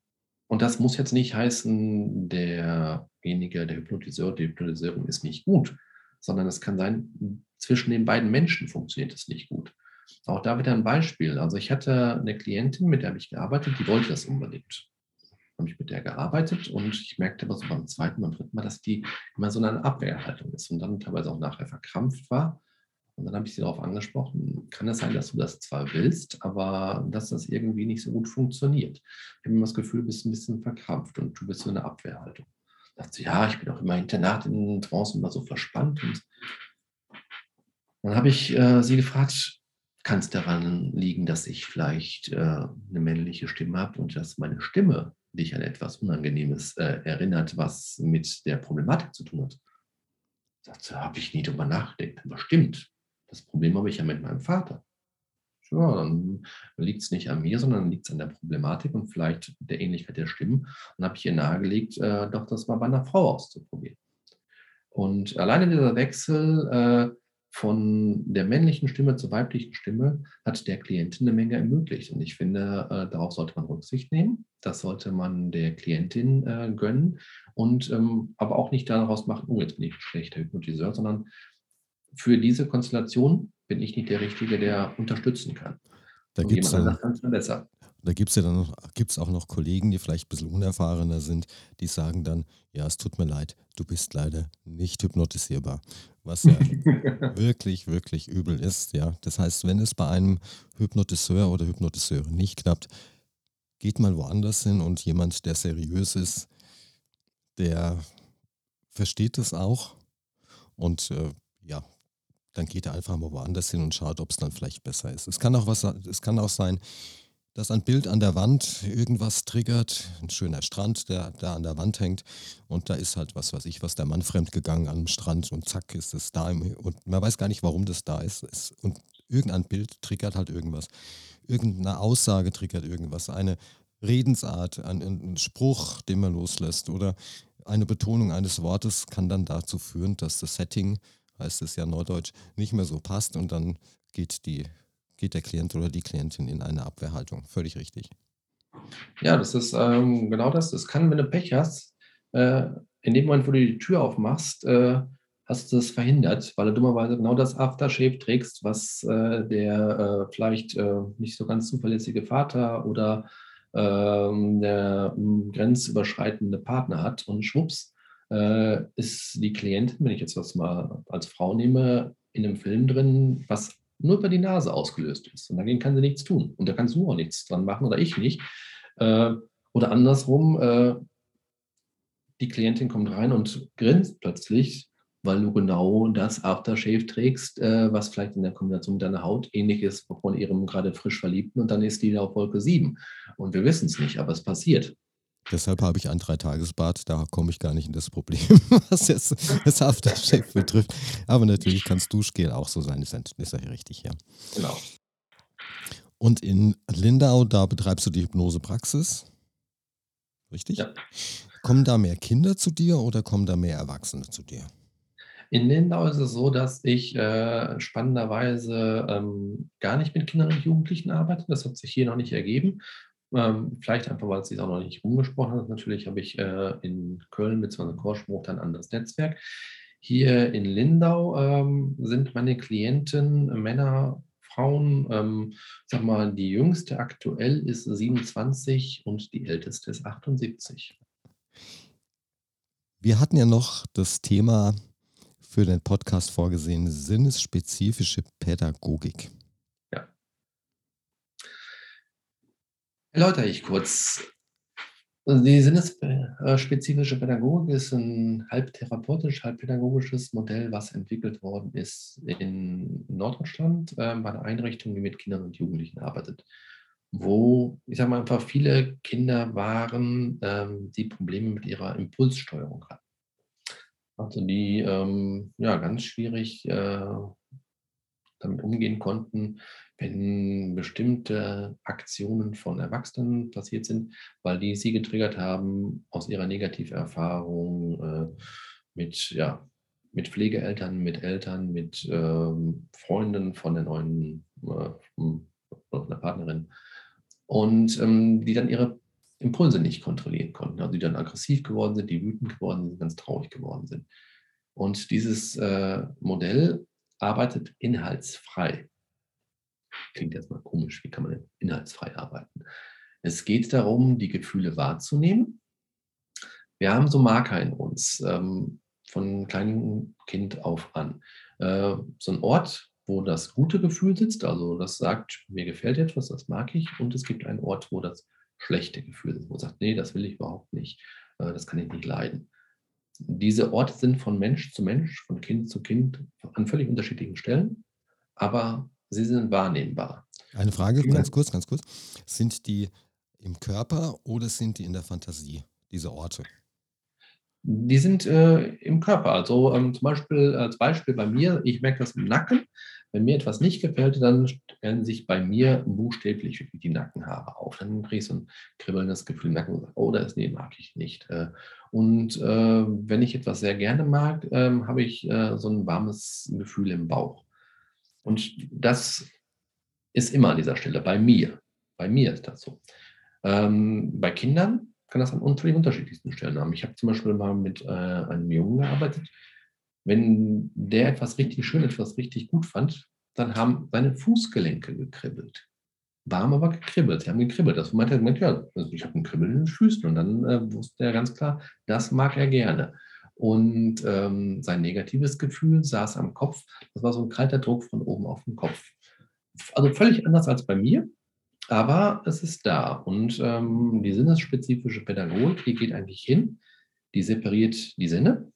und das muss jetzt nicht heißen, derjenige, der Hypnotiseur, die Hypnotiseurin ist nicht gut, sondern es kann sein, zwischen den beiden Menschen funktioniert es nicht gut. Auch da wieder ein Beispiel. Also ich hatte eine Klientin, mit der ich gearbeitet, die wollte das unbedingt. Habe ich mit der gearbeitet und ich merkte aber so beim zweiten und dritten Mal, dass die immer so eine Abwehrhaltung ist und dann teilweise auch nachher verkrampft war. Und dann habe ich sie darauf angesprochen, kann es sein, dass du das zwar willst, aber dass das irgendwie nicht so gut funktioniert. Ich habe immer das Gefühl, du bist ein bisschen verkrampft und du bist so eine Abwehrhaltung. Da dachte ja, ich bin auch immer hinter Nacht in Trance immer so verspannt. Und dann habe ich äh, sie gefragt, kann es daran liegen, dass ich vielleicht äh, eine männliche Stimme habe und dass meine Stimme dich an etwas Unangenehmes äh, erinnert, was mit der Problematik zu tun hat? Sagte, habe ich nie drüber nachgedacht. Aber stimmt, das Problem habe ich ja mit meinem Vater. Ja, dann liegt es nicht an mir, sondern liegt es an der Problematik und vielleicht der Ähnlichkeit der Stimmen. Und habe ich ihr nahegelegt, äh, doch das mal bei einer Frau auszuprobieren. Und alleine dieser Wechsel äh, von der männlichen Stimme zur weiblichen Stimme hat der Klientin eine Menge ermöglicht. Und ich finde, äh, darauf sollte man Rücksicht nehmen. Das sollte man der Klientin äh, gönnen und ähm, aber auch nicht daraus machen, oh, jetzt bin ich ein schlechter Hypnotiseur, sondern für diese Konstellation bin ich nicht der Richtige, der unterstützen kann. Da gibt es besser. Da gibt es ja dann noch, gibt's auch noch Kollegen, die vielleicht ein bisschen unerfahrener sind, die sagen dann, ja, es tut mir leid, du bist leider nicht hypnotisierbar. Was ja wirklich, wirklich übel ist. Ja. Das heißt, wenn es bei einem Hypnotiseur oder Hypnotiseurin nicht klappt, geht mal woanders hin und jemand, der seriös ist, der versteht es auch und äh, ja, dann geht er einfach mal woanders hin und schaut, ob es dann vielleicht besser ist. Es kann auch was, es kann auch sein, dass ein Bild an der Wand irgendwas triggert, ein schöner Strand, der da an der Wand hängt. Und da ist halt was weiß ich, was der Mann fremd gegangen am Strand und zack ist es da und man weiß gar nicht, warum das da ist. Und irgendein Bild triggert halt irgendwas, irgendeine Aussage triggert irgendwas, eine Redensart, ein, ein Spruch, den man loslässt oder eine Betonung eines Wortes kann dann dazu führen, dass das Setting, heißt es ja neudeutsch, nicht mehr so passt. Und dann geht die geht der Klient oder die Klientin in eine Abwehrhaltung. Völlig richtig. Ja, das ist ähm, genau das. Das kann, wenn du Pech hast, äh, in dem Moment, wo du die Tür aufmachst, äh, hast du es verhindert, weil du dummerweise genau das Aftershave trägst, was äh, der äh, vielleicht äh, nicht so ganz zuverlässige Vater oder ähm, der hm, grenzüberschreitende Partner hat. Und schwupps, äh, ist die Klientin, wenn ich jetzt das mal als Frau nehme, in einem Film drin, was nur über die Nase ausgelöst ist. Und dagegen kann sie nichts tun. Und da kannst du auch nichts dran machen oder ich nicht. Äh, oder andersrum, äh, die Klientin kommt rein und grinst plötzlich, weil du genau das Aftershave trägst, äh, was vielleicht in der Kombination mit deiner Haut ähnlich ist von ihrem gerade frisch Verliebten und dann ist die auf Wolke 7. Und wir wissen es nicht, aber es passiert. Deshalb habe ich ein Dreitagesbad, da komme ich gar nicht in das Problem, was jetzt das Aftershave betrifft. Aber natürlich kann es Duschgel auch so sein, ist, ist ja richtig, ja. Genau. Und in Lindau, da betreibst du die Hypnosepraxis, richtig? Ja. Kommen da mehr Kinder zu dir oder kommen da mehr Erwachsene zu dir? In Lindau ist es so, dass ich äh, spannenderweise ähm, gar nicht mit Kindern und Jugendlichen arbeite. Das hat sich hier noch nicht ergeben. Ähm, vielleicht einfach, weil es sich auch noch nicht rumgesprochen hat. Natürlich habe ich äh, in Köln bzw. Korschbruch ein anderes Netzwerk. Hier in Lindau ähm, sind meine Klienten Männer, Frauen. Ähm, sag mal, die jüngste aktuell ist 27 und die älteste ist 78. Wir hatten ja noch das Thema für den Podcast vorgesehen, sinnesspezifische Pädagogik. Erläutere ich kurz. Also die sinnesspezifische Pädagogik ist ein halb therapeutisch, halb pädagogisches Modell, was entwickelt worden ist in Norddeutschland äh, bei einer Einrichtung, die mit Kindern und Jugendlichen arbeitet. Wo, ich sage mal einfach, viele Kinder waren, ähm, die Probleme mit ihrer Impulssteuerung hatten. Also die ähm, ja, ganz schwierig äh, damit umgehen konnten, wenn bestimmte Aktionen von Erwachsenen passiert sind, weil die sie getriggert haben aus ihrer Negativerfahrung äh, mit, ja, mit Pflegeeltern, mit Eltern, mit ähm, Freunden von der neuen äh, der Partnerin. und ähm, die dann ihre Impulse nicht kontrollieren konnten. Also die dann aggressiv geworden sind, die wütend geworden sind, ganz traurig geworden sind. Und dieses äh, Modell arbeitet inhaltsfrei. Klingt jetzt mal komisch, wie kann man denn inhaltsfrei arbeiten? Es geht darum, die Gefühle wahrzunehmen. Wir haben so Marker in uns, ähm, von kleinem Kind auf an. Äh, so ein Ort, wo das gute Gefühl sitzt, also das sagt, mir gefällt etwas, das mag ich, und es gibt einen Ort, wo das schlechte Gefühl sitzt, wo sagt, nee, das will ich überhaupt nicht, äh, das kann ich nicht leiden. Diese Orte sind von Mensch zu Mensch, von Kind zu Kind an völlig unterschiedlichen Stellen, aber sie sind wahrnehmbar. Eine Frage, ganz kurz, ganz kurz. Sind die im Körper oder sind die in der Fantasie, diese Orte? Die sind äh, im Körper. Also ähm, zum Beispiel als Beispiel bei mir, ich merke das im Nacken. Wenn mir etwas nicht gefällt, dann stellen sich bei mir buchstäblich die Nackenhaare auf. Dann kriege ich so ein kribbelndes Gefühl im Nacken. Oh, das nee, mag ich nicht. Äh, und äh, wenn ich etwas sehr gerne mag, ähm, habe ich äh, so ein warmes Gefühl im Bauch. Und das ist immer an dieser Stelle bei mir. Bei mir ist das so. Ähm, bei Kindern kann das an unterschiedlichsten Stellen haben. Ich habe zum Beispiel mal mit einem Jungen gearbeitet. Wenn der etwas richtig schön, etwas richtig gut fand, dann haben seine Fußgelenke gekribbelt. Warm, aber gekribbelt. Sie haben gekribbelt. Das meinte er, ja, also ich habe ein Kribbeln in den Füßen. Und dann äh, wusste er ganz klar, das mag er gerne. Und ähm, sein negatives Gefühl saß am Kopf. Das war so ein kalter Druck von oben auf den Kopf. Also völlig anders als bei mir. Aber es ist da. Und ähm, die sinnesspezifische Pädagogik, die geht eigentlich hin, die separiert die Sinne.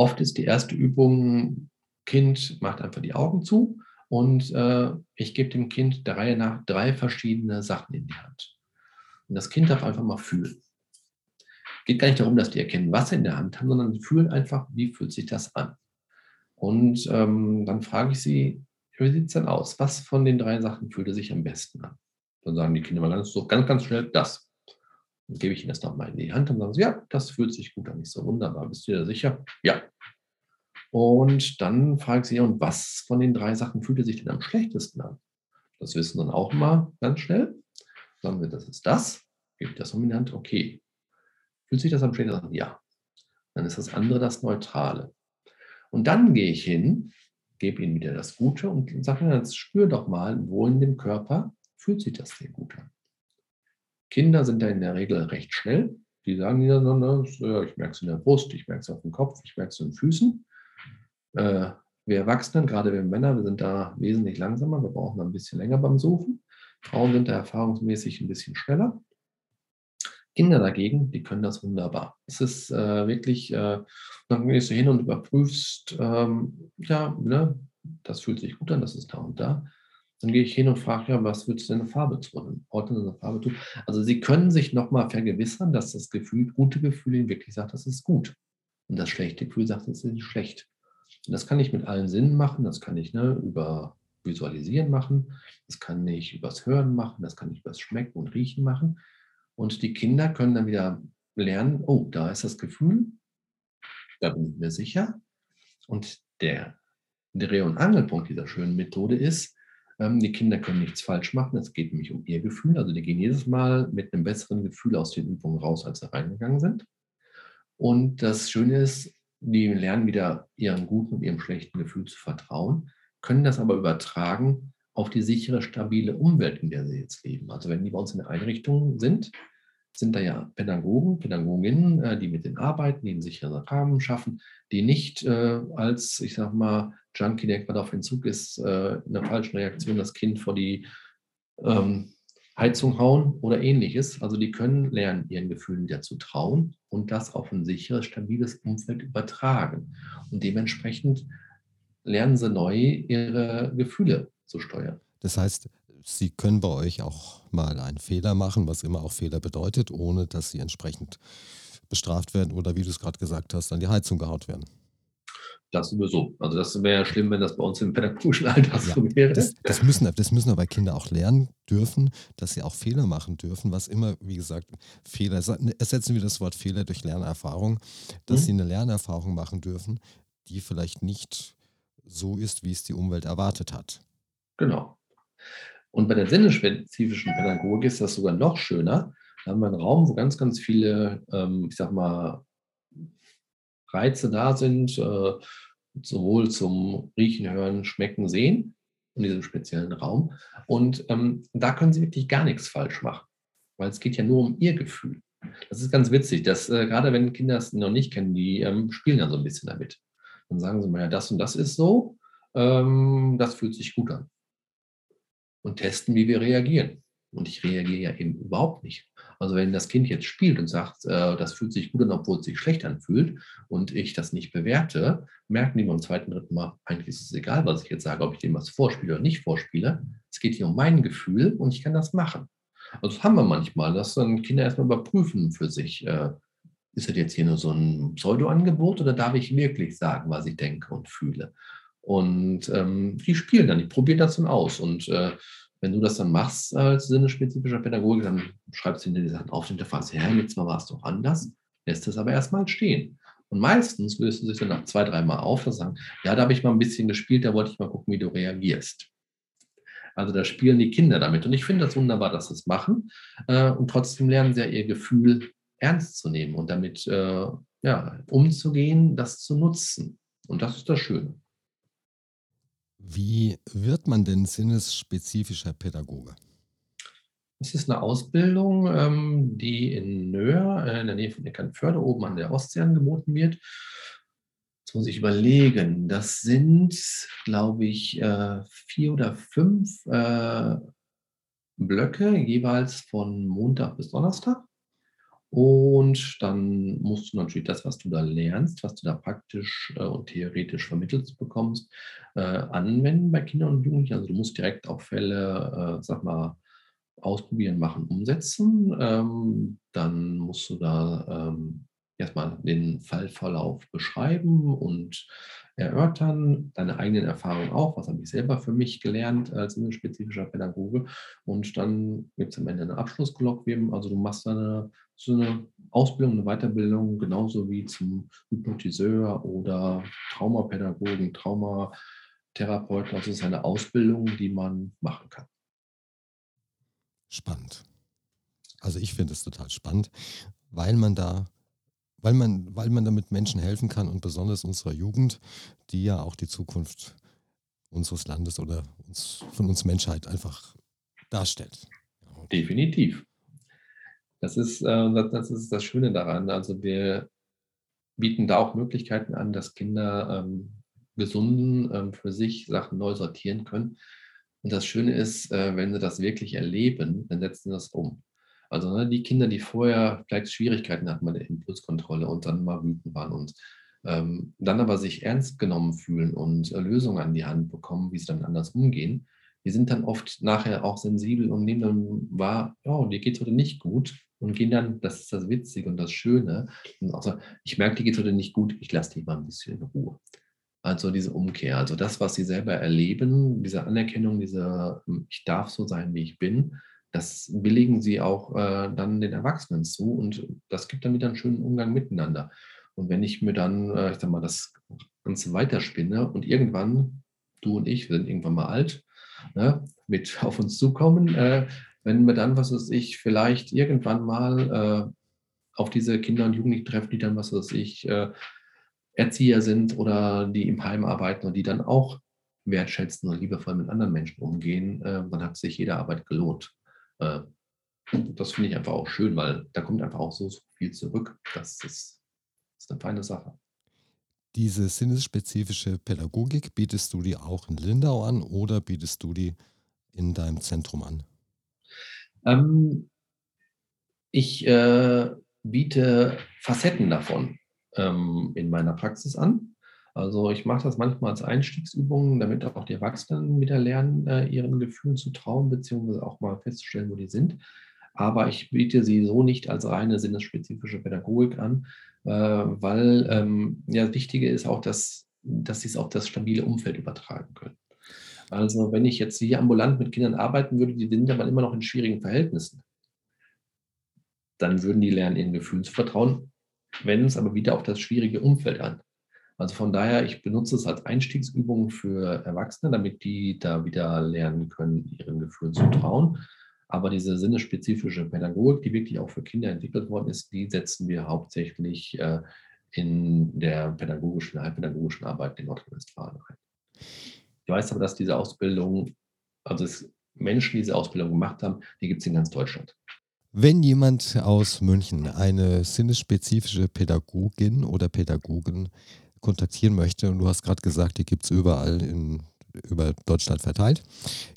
Oft ist die erste Übung, Kind macht einfach die Augen zu und äh, ich gebe dem Kind der Reihe nach drei verschiedene Sachen in die Hand. Und das Kind darf einfach mal fühlen. Geht gar nicht darum, dass die erkennen, was sie in der Hand haben, sondern fühlen einfach, wie fühlt sich das an. Und ähm, dann frage ich sie, wie sieht es denn aus? Was von den drei Sachen fühlte sich am besten an? Dann sagen die Kinder mal ganz, ganz, ganz schnell das. Dann gebe ich ihnen das nochmal in die Hand und sagen sie, ja, das fühlt sich gut an. Nicht so wunderbar. Bist du dir sicher? Ja. Und dann frage ich sie, und was von den drei Sachen fühlte sich denn am schlechtesten an? Das wissen dann auch mal ganz schnell. Sagen wir, das ist das. Gebe ich das um in die Hand? Okay. Fühlt sich das am schlechtesten an? Ja. Dann ist das andere das Neutrale. Und dann gehe ich hin gebe ihnen wieder das Gute und sage jetzt spür doch mal, wo in dem Körper fühlt sich das denn gut an. Kinder sind da in der Regel recht schnell. Die sagen ja, ne, ich merke es in der Brust, ich merke es auf dem Kopf, ich merke es in den Füßen. Äh, wir Erwachsenen, gerade wir Männer, wir sind da wesentlich langsamer, wir brauchen ein bisschen länger beim Suchen. Frauen sind da erfahrungsmäßig ein bisschen schneller. Kinder dagegen, die können das wunderbar. Es ist äh, wirklich, äh, dann gehst du hin und überprüfst, ähm, ja, ne, das fühlt sich gut an, das ist da und da. Dann gehe ich hin und frage, ja, was würdest du denn eine Farbe tun? Ordnen eine Farbe tun. Also sie können sich nochmal vergewissern, dass das Gefühl, gute Gefühl ihnen wirklich sagt, das ist gut. Und das schlechte Gefühl sagt, das ist schlecht. Und das kann ich mit allen Sinnen machen, das kann ich ne, über Visualisieren machen, das kann ich übers Hören machen, das kann ich übers Schmecken und Riechen machen. Und die Kinder können dann wieder lernen, oh, da ist das Gefühl, da bin ich mir sicher. Und der Dreh- und Angelpunkt dieser schönen Methode ist, die Kinder können nichts falsch machen. Es geht nämlich um ihr Gefühl. Also die gehen jedes Mal mit einem besseren Gefühl aus den Übungen raus, als sie reingegangen sind. Und das Schöne ist, die lernen wieder ihrem guten und ihrem schlechten Gefühl zu vertrauen, können das aber übertragen auf die sichere, stabile Umwelt, in der sie jetzt leben. Also wenn die bei uns in der Einrichtung sind, sind da ja Pädagogen, Pädagoginnen, äh, die mit den arbeiten, die einen sicheren Rahmen schaffen, die nicht äh, als, ich sag mal, Junkie, der gerade auf Entzug ist, äh, in der falschen Reaktion das Kind vor die ähm, Heizung hauen oder ähnliches. Also die können lernen, ihren Gefühlen wieder zu trauen und das auf ein sicheres, stabiles Umfeld übertragen. Und dementsprechend lernen sie neu, ihre Gefühle zu steuern. Das heißt, Sie können bei euch auch mal einen Fehler machen, was immer auch Fehler bedeutet, ohne dass Sie entsprechend bestraft werden oder, wie du es gerade gesagt hast, an die Heizung gehaut werden. Das sowieso. Also das wäre ja schlimm, wenn das bei uns im pädagogischen Alter ja, so wäre. Das, das, müssen, das müssen aber Kinder auch lernen dürfen, dass sie auch Fehler machen dürfen, was immer, wie gesagt, Fehler, ersetzen wir das Wort Fehler durch Lernerfahrung, dass mhm. sie eine Lernerfahrung machen dürfen, die vielleicht nicht so ist, wie es die Umwelt erwartet hat. Genau. Und bei der sinnespezifischen Pädagogik ist das sogar noch schöner. Da haben wir einen Raum, wo ganz, ganz viele, ähm, ich sag mal, Reize da sind, äh, sowohl zum Riechen, Hören, Schmecken, Sehen in diesem speziellen Raum. Und ähm, da können Sie wirklich gar nichts falsch machen, weil es geht ja nur um Ihr Gefühl. Das ist ganz witzig, dass äh, gerade wenn Kinder es noch nicht kennen, die ähm, spielen dann so ein bisschen damit. Dann sagen sie mal, ja, das und das ist so, ähm, das fühlt sich gut an. Und testen, wie wir reagieren. Und ich reagiere ja eben überhaupt nicht. Also wenn das Kind jetzt spielt und sagt, äh, das fühlt sich gut an, obwohl es sich schlecht anfühlt und ich das nicht bewerte, merken die beim zweiten, dritten Mal, eigentlich ist es egal, was ich jetzt sage, ob ich dem was vorspiele oder nicht vorspiele. Es geht hier um mein Gefühl und ich kann das machen. Also das haben wir manchmal, dass dann Kinder erstmal überprüfen für sich, äh, ist das jetzt hier nur so ein Pseudo-Angebot oder darf ich wirklich sagen, was ich denke und fühle? Und ähm, die spielen dann, die probieren das dann aus. Und äh, wenn du das dann machst als sinnespezifischer Pädagoge, dann schreibst du dir die Sachen auf und hinterfragst, ja, letztes Mal war es doch anders, lässt es aber erstmal stehen. Und meistens löst du sich dann nach zwei, dreimal auf und sagen, ja, da habe ich mal ein bisschen gespielt, da wollte ich mal gucken, wie du reagierst. Also da spielen die Kinder damit. Und ich finde das wunderbar, dass sie es machen. Äh, und trotzdem lernen sie ja ihr Gefühl ernst zu nehmen und damit äh, ja, umzugehen, das zu nutzen. Und das ist das Schöne. Wie wird man denn sinnesspezifischer Pädagoge? Es ist eine Ausbildung, ähm, die in Nöhr, äh, in der Nähe von Eckernförde, oben an der Ostsee angeboten wird. Jetzt muss ich überlegen, das sind, glaube ich, äh, vier oder fünf äh, Blöcke, jeweils von Montag bis Donnerstag. Und dann musst du natürlich das, was du da lernst, was du da praktisch äh, und theoretisch vermittelt bekommst, äh, anwenden bei Kindern und Jugendlichen. Also du musst direkt auf Fälle, äh, sag mal, ausprobieren, machen, umsetzen. Ähm, dann musst du da ähm, erstmal den Fallverlauf beschreiben und erörtern, deine eigenen Erfahrungen auch, was habe ich selber für mich gelernt als spezifischer Pädagoge. Und dann gibt es am Ende ein Abschlusskolloquium. Also du machst eine, so eine Ausbildung, eine Weiterbildung, genauso wie zum Hypnotiseur oder Traumapädagogen, Traumatherapeuten. Also es ist eine Ausbildung, die man machen kann. Spannend. Also ich finde es total spannend, weil man da weil man, weil man damit Menschen helfen kann und besonders unserer Jugend, die ja auch die Zukunft unseres Landes oder uns, von uns Menschheit einfach darstellt. Definitiv. Das ist, äh, das ist das Schöne daran. Also wir bieten da auch Möglichkeiten an, dass Kinder ähm, gesunden ähm, für sich Sachen neu sortieren können. Und das Schöne ist, äh, wenn sie das wirklich erleben, dann setzen sie das um. Also ne, die Kinder, die vorher vielleicht Schwierigkeiten hatten bei der Impulskontrolle und dann mal wütend waren und ähm, dann aber sich ernst genommen fühlen und äh, Lösungen an die Hand bekommen, wie sie dann anders umgehen, die sind dann oft nachher auch sensibel und nehmen dann wahr, oh, dir geht es heute nicht gut und gehen dann, das ist das Witzige und das Schöne, und auch so, ich merke, dir geht es heute nicht gut, ich lasse dich mal ein bisschen in Ruhe. Also diese Umkehr, also das, was sie selber erleben, diese Anerkennung, diese, ich darf so sein, wie ich bin, das billigen sie auch äh, dann den Erwachsenen zu und das gibt dann wieder einen schönen Umgang miteinander. Und wenn ich mir dann, äh, ich sag mal, das Ganze weiterspinne und irgendwann, du und ich, wir sind irgendwann mal alt, ne, mit auf uns zukommen, äh, wenn wir dann, was weiß ich, vielleicht irgendwann mal äh, auf diese Kinder und Jugendlichen treffen, die dann, was weiß ich, äh, Erzieher sind oder die im Heim arbeiten und die dann auch wertschätzen und liebevoll mit anderen Menschen umgehen, äh, dann hat sich jede Arbeit gelohnt. Äh, das finde ich einfach auch schön, weil da kommt einfach auch so, so viel zurück. Das ist, das ist eine feine Sache. Diese sinnesspezifische Pädagogik bietest du die auch in Lindau an oder bietest du die in deinem Zentrum an? Ähm, ich äh, biete Facetten davon ähm, in meiner Praxis an. Also ich mache das manchmal als Einstiegsübung, damit auch die Erwachsenen wieder lernen, äh, ihren Gefühlen zu trauen, beziehungsweise auch mal festzustellen, wo die sind. Aber ich biete sie so nicht als reine sinnesspezifische Pädagogik an, äh, weil ähm, ja, das Wichtige ist auch, dass, dass sie es auf das stabile Umfeld übertragen können. Also wenn ich jetzt hier ambulant mit Kindern arbeiten würde, die sind aber immer noch in schwierigen Verhältnissen, dann würden die lernen, ihren Gefühlen zu vertrauen, wenden es aber wieder auf das schwierige Umfeld an. Also von daher, ich benutze es als Einstiegsübung für Erwachsene, damit die da wieder lernen können, ihren Gefühlen zu trauen. Aber diese sinnespezifische Pädagogik, die wirklich auch für Kinder entwickelt worden ist, die setzen wir hauptsächlich äh, in der pädagogischen, heilpädagogischen Arbeit in Nordrhein-Westfalen ein. Ich weiß aber, dass diese Ausbildung, also Menschen, die diese Ausbildung gemacht haben, die gibt es in ganz Deutschland. Wenn jemand aus München eine sinnesspezifische Pädagogin oder Pädagogen kontaktieren möchte, und du hast gerade gesagt, die gibt es überall in, über Deutschland verteilt,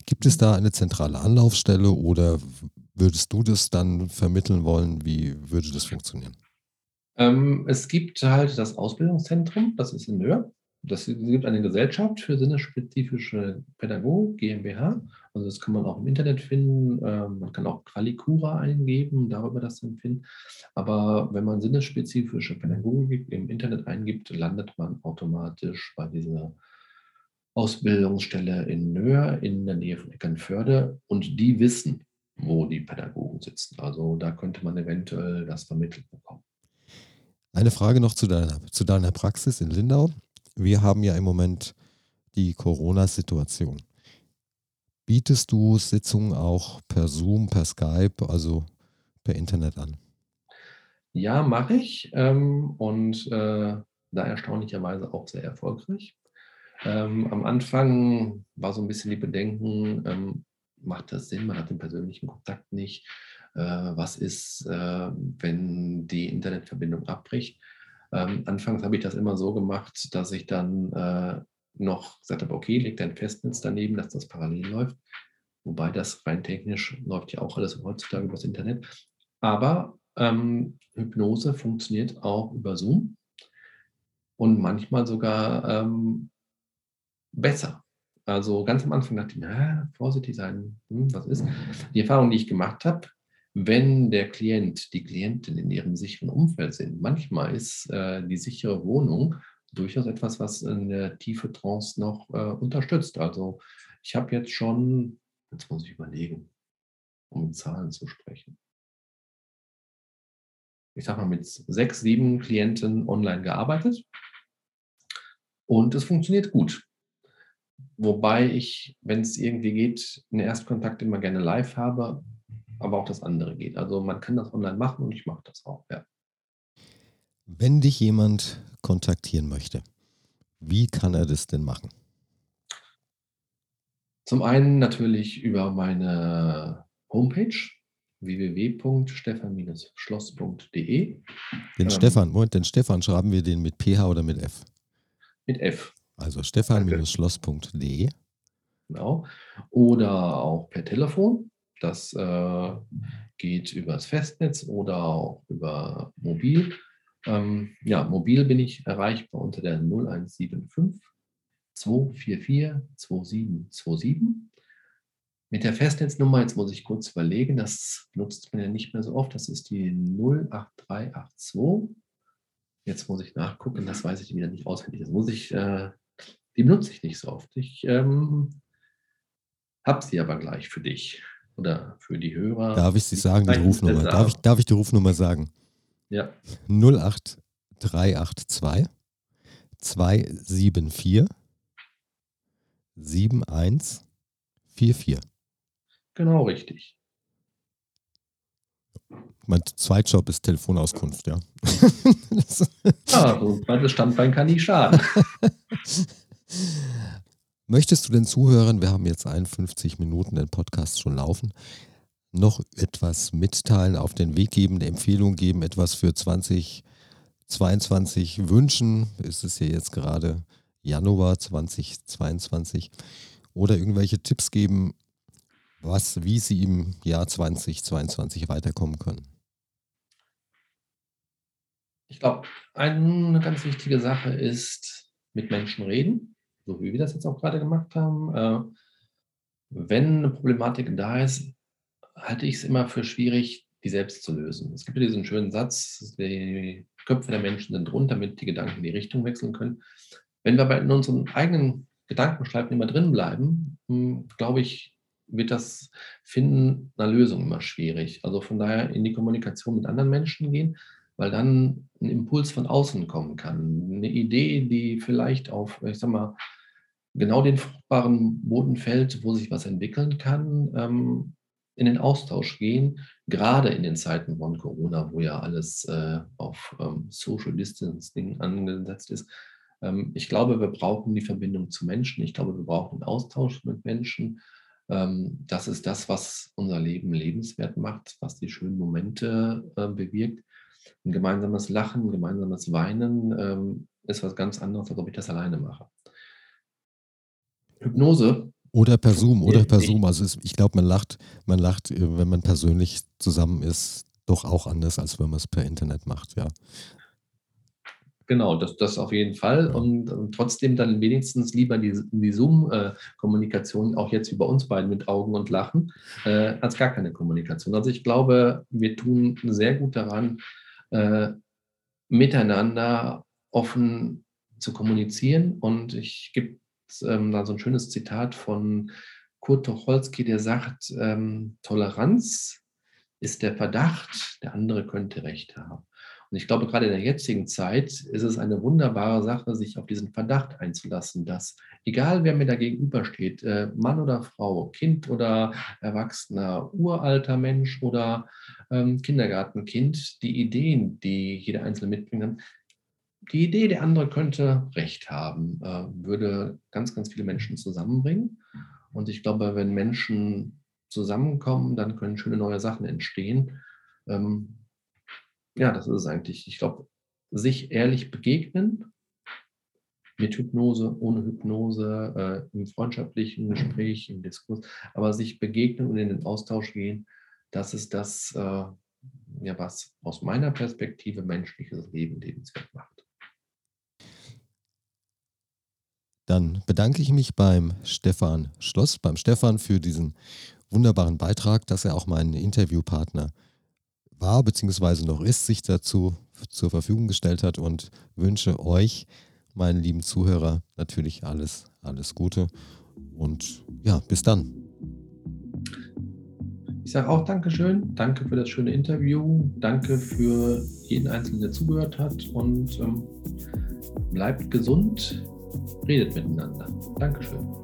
gibt es da eine zentrale Anlaufstelle oder würdest du das dann vermitteln wollen? Wie würde das funktionieren? Ähm, es gibt halt das Ausbildungszentrum, das ist in Nöhr. Das gibt eine Gesellschaft für sinnespezifische Pädagogik, GmbH. Also das kann man auch im Internet finden. Ähm, man kann auch Qualicura eingeben, darüber das dann finden. Aber wenn man sinnespezifische Pädagogik im Internet eingibt, landet man automatisch bei dieser Ausbildungsstelle in Nöhr in der Nähe von Eckernförde. Und die wissen, wo die Pädagogen sitzen. Also da könnte man eventuell das vermittelt bekommen. Eine Frage noch zu deiner, zu deiner Praxis in Lindau wir haben ja im Moment die Corona-Situation. Bietest du Sitzungen auch per Zoom, per Skype, also per Internet an? Ja, mache ich ähm, und äh, da erstaunlicherweise auch sehr erfolgreich. Ähm, am Anfang war so ein bisschen die Bedenken, ähm, macht das Sinn, man hat den persönlichen Kontakt nicht. Äh, was ist, äh, wenn die Internetverbindung abbricht? Ähm, anfangs habe ich das immer so gemacht, dass ich dann äh, noch gesagt habe, okay, leg dein Festnetz daneben, dass das parallel läuft. Wobei das rein technisch läuft ja auch alles heutzutage übers Internet. Aber ähm, Hypnose funktioniert auch über Zoom und manchmal sogar ähm, besser. Also ganz am Anfang dachte ich, na, vorsichtig sein, hm, was ist? Die Erfahrung, die ich gemacht habe, wenn der Klient, die Klientin in ihrem sicheren Umfeld sind. Manchmal ist äh, die sichere Wohnung durchaus etwas, was in der tiefe Trance noch äh, unterstützt. Also ich habe jetzt schon, jetzt muss ich überlegen, um in Zahlen zu sprechen. Ich sage mal, mit sechs, sieben Klienten online gearbeitet und es funktioniert gut. Wobei ich, wenn es irgendwie geht, einen Erstkontakt immer gerne live habe, aber auch das andere geht. Also man kann das online machen und ich mache das auch, ja. Wenn dich jemand kontaktieren möchte, wie kann er das denn machen? Zum einen natürlich über meine Homepage www.stefan-schloss.de. Den ähm, Stefan, Moment, den Stefan schreiben wir den mit PH oder mit F? Mit F. Also stefan-schloss.de. Genau. Oder auch per Telefon das äh, geht übers Festnetz oder auch über mobil. Ähm, ja, mobil bin ich erreichbar unter der 0175 244 2727. Mit der Festnetznummer, jetzt muss ich kurz überlegen, das nutzt man ja nicht mehr so oft, das ist die 08382. Jetzt muss ich nachgucken, das weiß ich wieder nicht auswendig. Das muss ich, äh, die benutze ich nicht so oft. Ich ähm, habe sie aber gleich für dich oder für die Hörer. Darf ich Sie sagen, die Rufnummer? Darf ich, darf ich die Rufnummer sagen? Ja. 08382 274 7144. Genau richtig. Mein Zweitjob ist Telefonauskunft, ja. ah, so ein zweites Standbein kann nicht schaden. Möchtest du den Zuhörern, wir haben jetzt 51 Minuten den Podcast schon laufen, noch etwas mitteilen, auf den Weg geben, eine Empfehlung geben, etwas für 2022 wünschen? Es ist ja jetzt gerade Januar 2022 oder irgendwelche Tipps geben, was, wie sie im Jahr 2022 weiterkommen können? Ich glaube, eine ganz wichtige Sache ist mit Menschen reden so wie wir das jetzt auch gerade gemacht haben. Äh, wenn eine Problematik da ist, halte ich es immer für schwierig, die selbst zu lösen. Es gibt ja diesen schönen Satz, die Köpfe der Menschen sind rund, damit die Gedanken die Richtung wechseln können. Wenn wir aber in unseren eigenen Gedankenschleifen immer drin bleiben, hm, glaube ich, wird das Finden einer Lösung immer schwierig. Also von daher in die Kommunikation mit anderen Menschen gehen, weil dann ein Impuls von außen kommen kann. Eine Idee, die vielleicht auf, ich sag mal, genau den fruchtbaren Boden fällt, wo sich was entwickeln kann, ähm, in den Austausch gehen, gerade in den Zeiten von Corona, wo ja alles äh, auf ähm, Social Distancing angesetzt ist. Ähm, ich glaube, wir brauchen die Verbindung zu Menschen. Ich glaube, wir brauchen den Austausch mit Menschen. Ähm, das ist das, was unser Leben lebenswert macht, was die schönen Momente äh, bewirkt. Ein gemeinsames Lachen, ein gemeinsames Weinen ähm, ist was ganz anderes, als ob ich das alleine mache. Hypnose. Oder per Zoom, oder per Zoom. Also es, ich glaube, man lacht, man lacht, äh, wenn man persönlich zusammen ist, doch auch anders, als wenn man es per Internet macht, ja. Genau, das, das auf jeden Fall. Und, und trotzdem dann wenigstens lieber die, die Zoom-Kommunikation, auch jetzt über uns beiden mit Augen und Lachen, äh, als gar keine Kommunikation. Also ich glaube, wir tun sehr gut daran, äh, miteinander offen zu kommunizieren. Und ich gebe ähm, da so ein schönes Zitat von Kurt Tucholsky, der sagt, ähm, Toleranz ist der Verdacht, der andere könnte Recht haben. Und ich glaube, gerade in der jetzigen Zeit ist es eine wunderbare Sache, sich auf diesen Verdacht einzulassen, dass egal wer mir da gegenübersteht, äh, Mann oder Frau, Kind oder Erwachsener, uralter Mensch oder ähm, Kindergartenkind, die Ideen, die jeder Einzelne mitbringt, die Idee, der andere könnte Recht haben, äh, würde ganz, ganz viele Menschen zusammenbringen. Und ich glaube, wenn Menschen zusammenkommen, dann können schöne neue Sachen entstehen. Ähm, ja, das ist es eigentlich. Ich glaube, sich ehrlich begegnen mit Hypnose, ohne Hypnose, äh, im freundschaftlichen Gespräch, im Diskurs, aber sich begegnen und in den Austausch gehen, das ist das, äh, ja, was aus meiner Perspektive menschliches Leben lebenswert macht. Dann bedanke ich mich beim Stefan Schloss, beim Stefan für diesen wunderbaren Beitrag, dass er auch mein Interviewpartner ist war bzw. noch ist, sich dazu zur Verfügung gestellt hat und wünsche euch, meinen lieben Zuhörer, natürlich alles, alles Gute und ja, bis dann. Ich sage auch Dankeschön, danke für das schöne Interview, danke für jeden Einzelnen, der zugehört hat und ähm, bleibt gesund, redet miteinander. Dankeschön.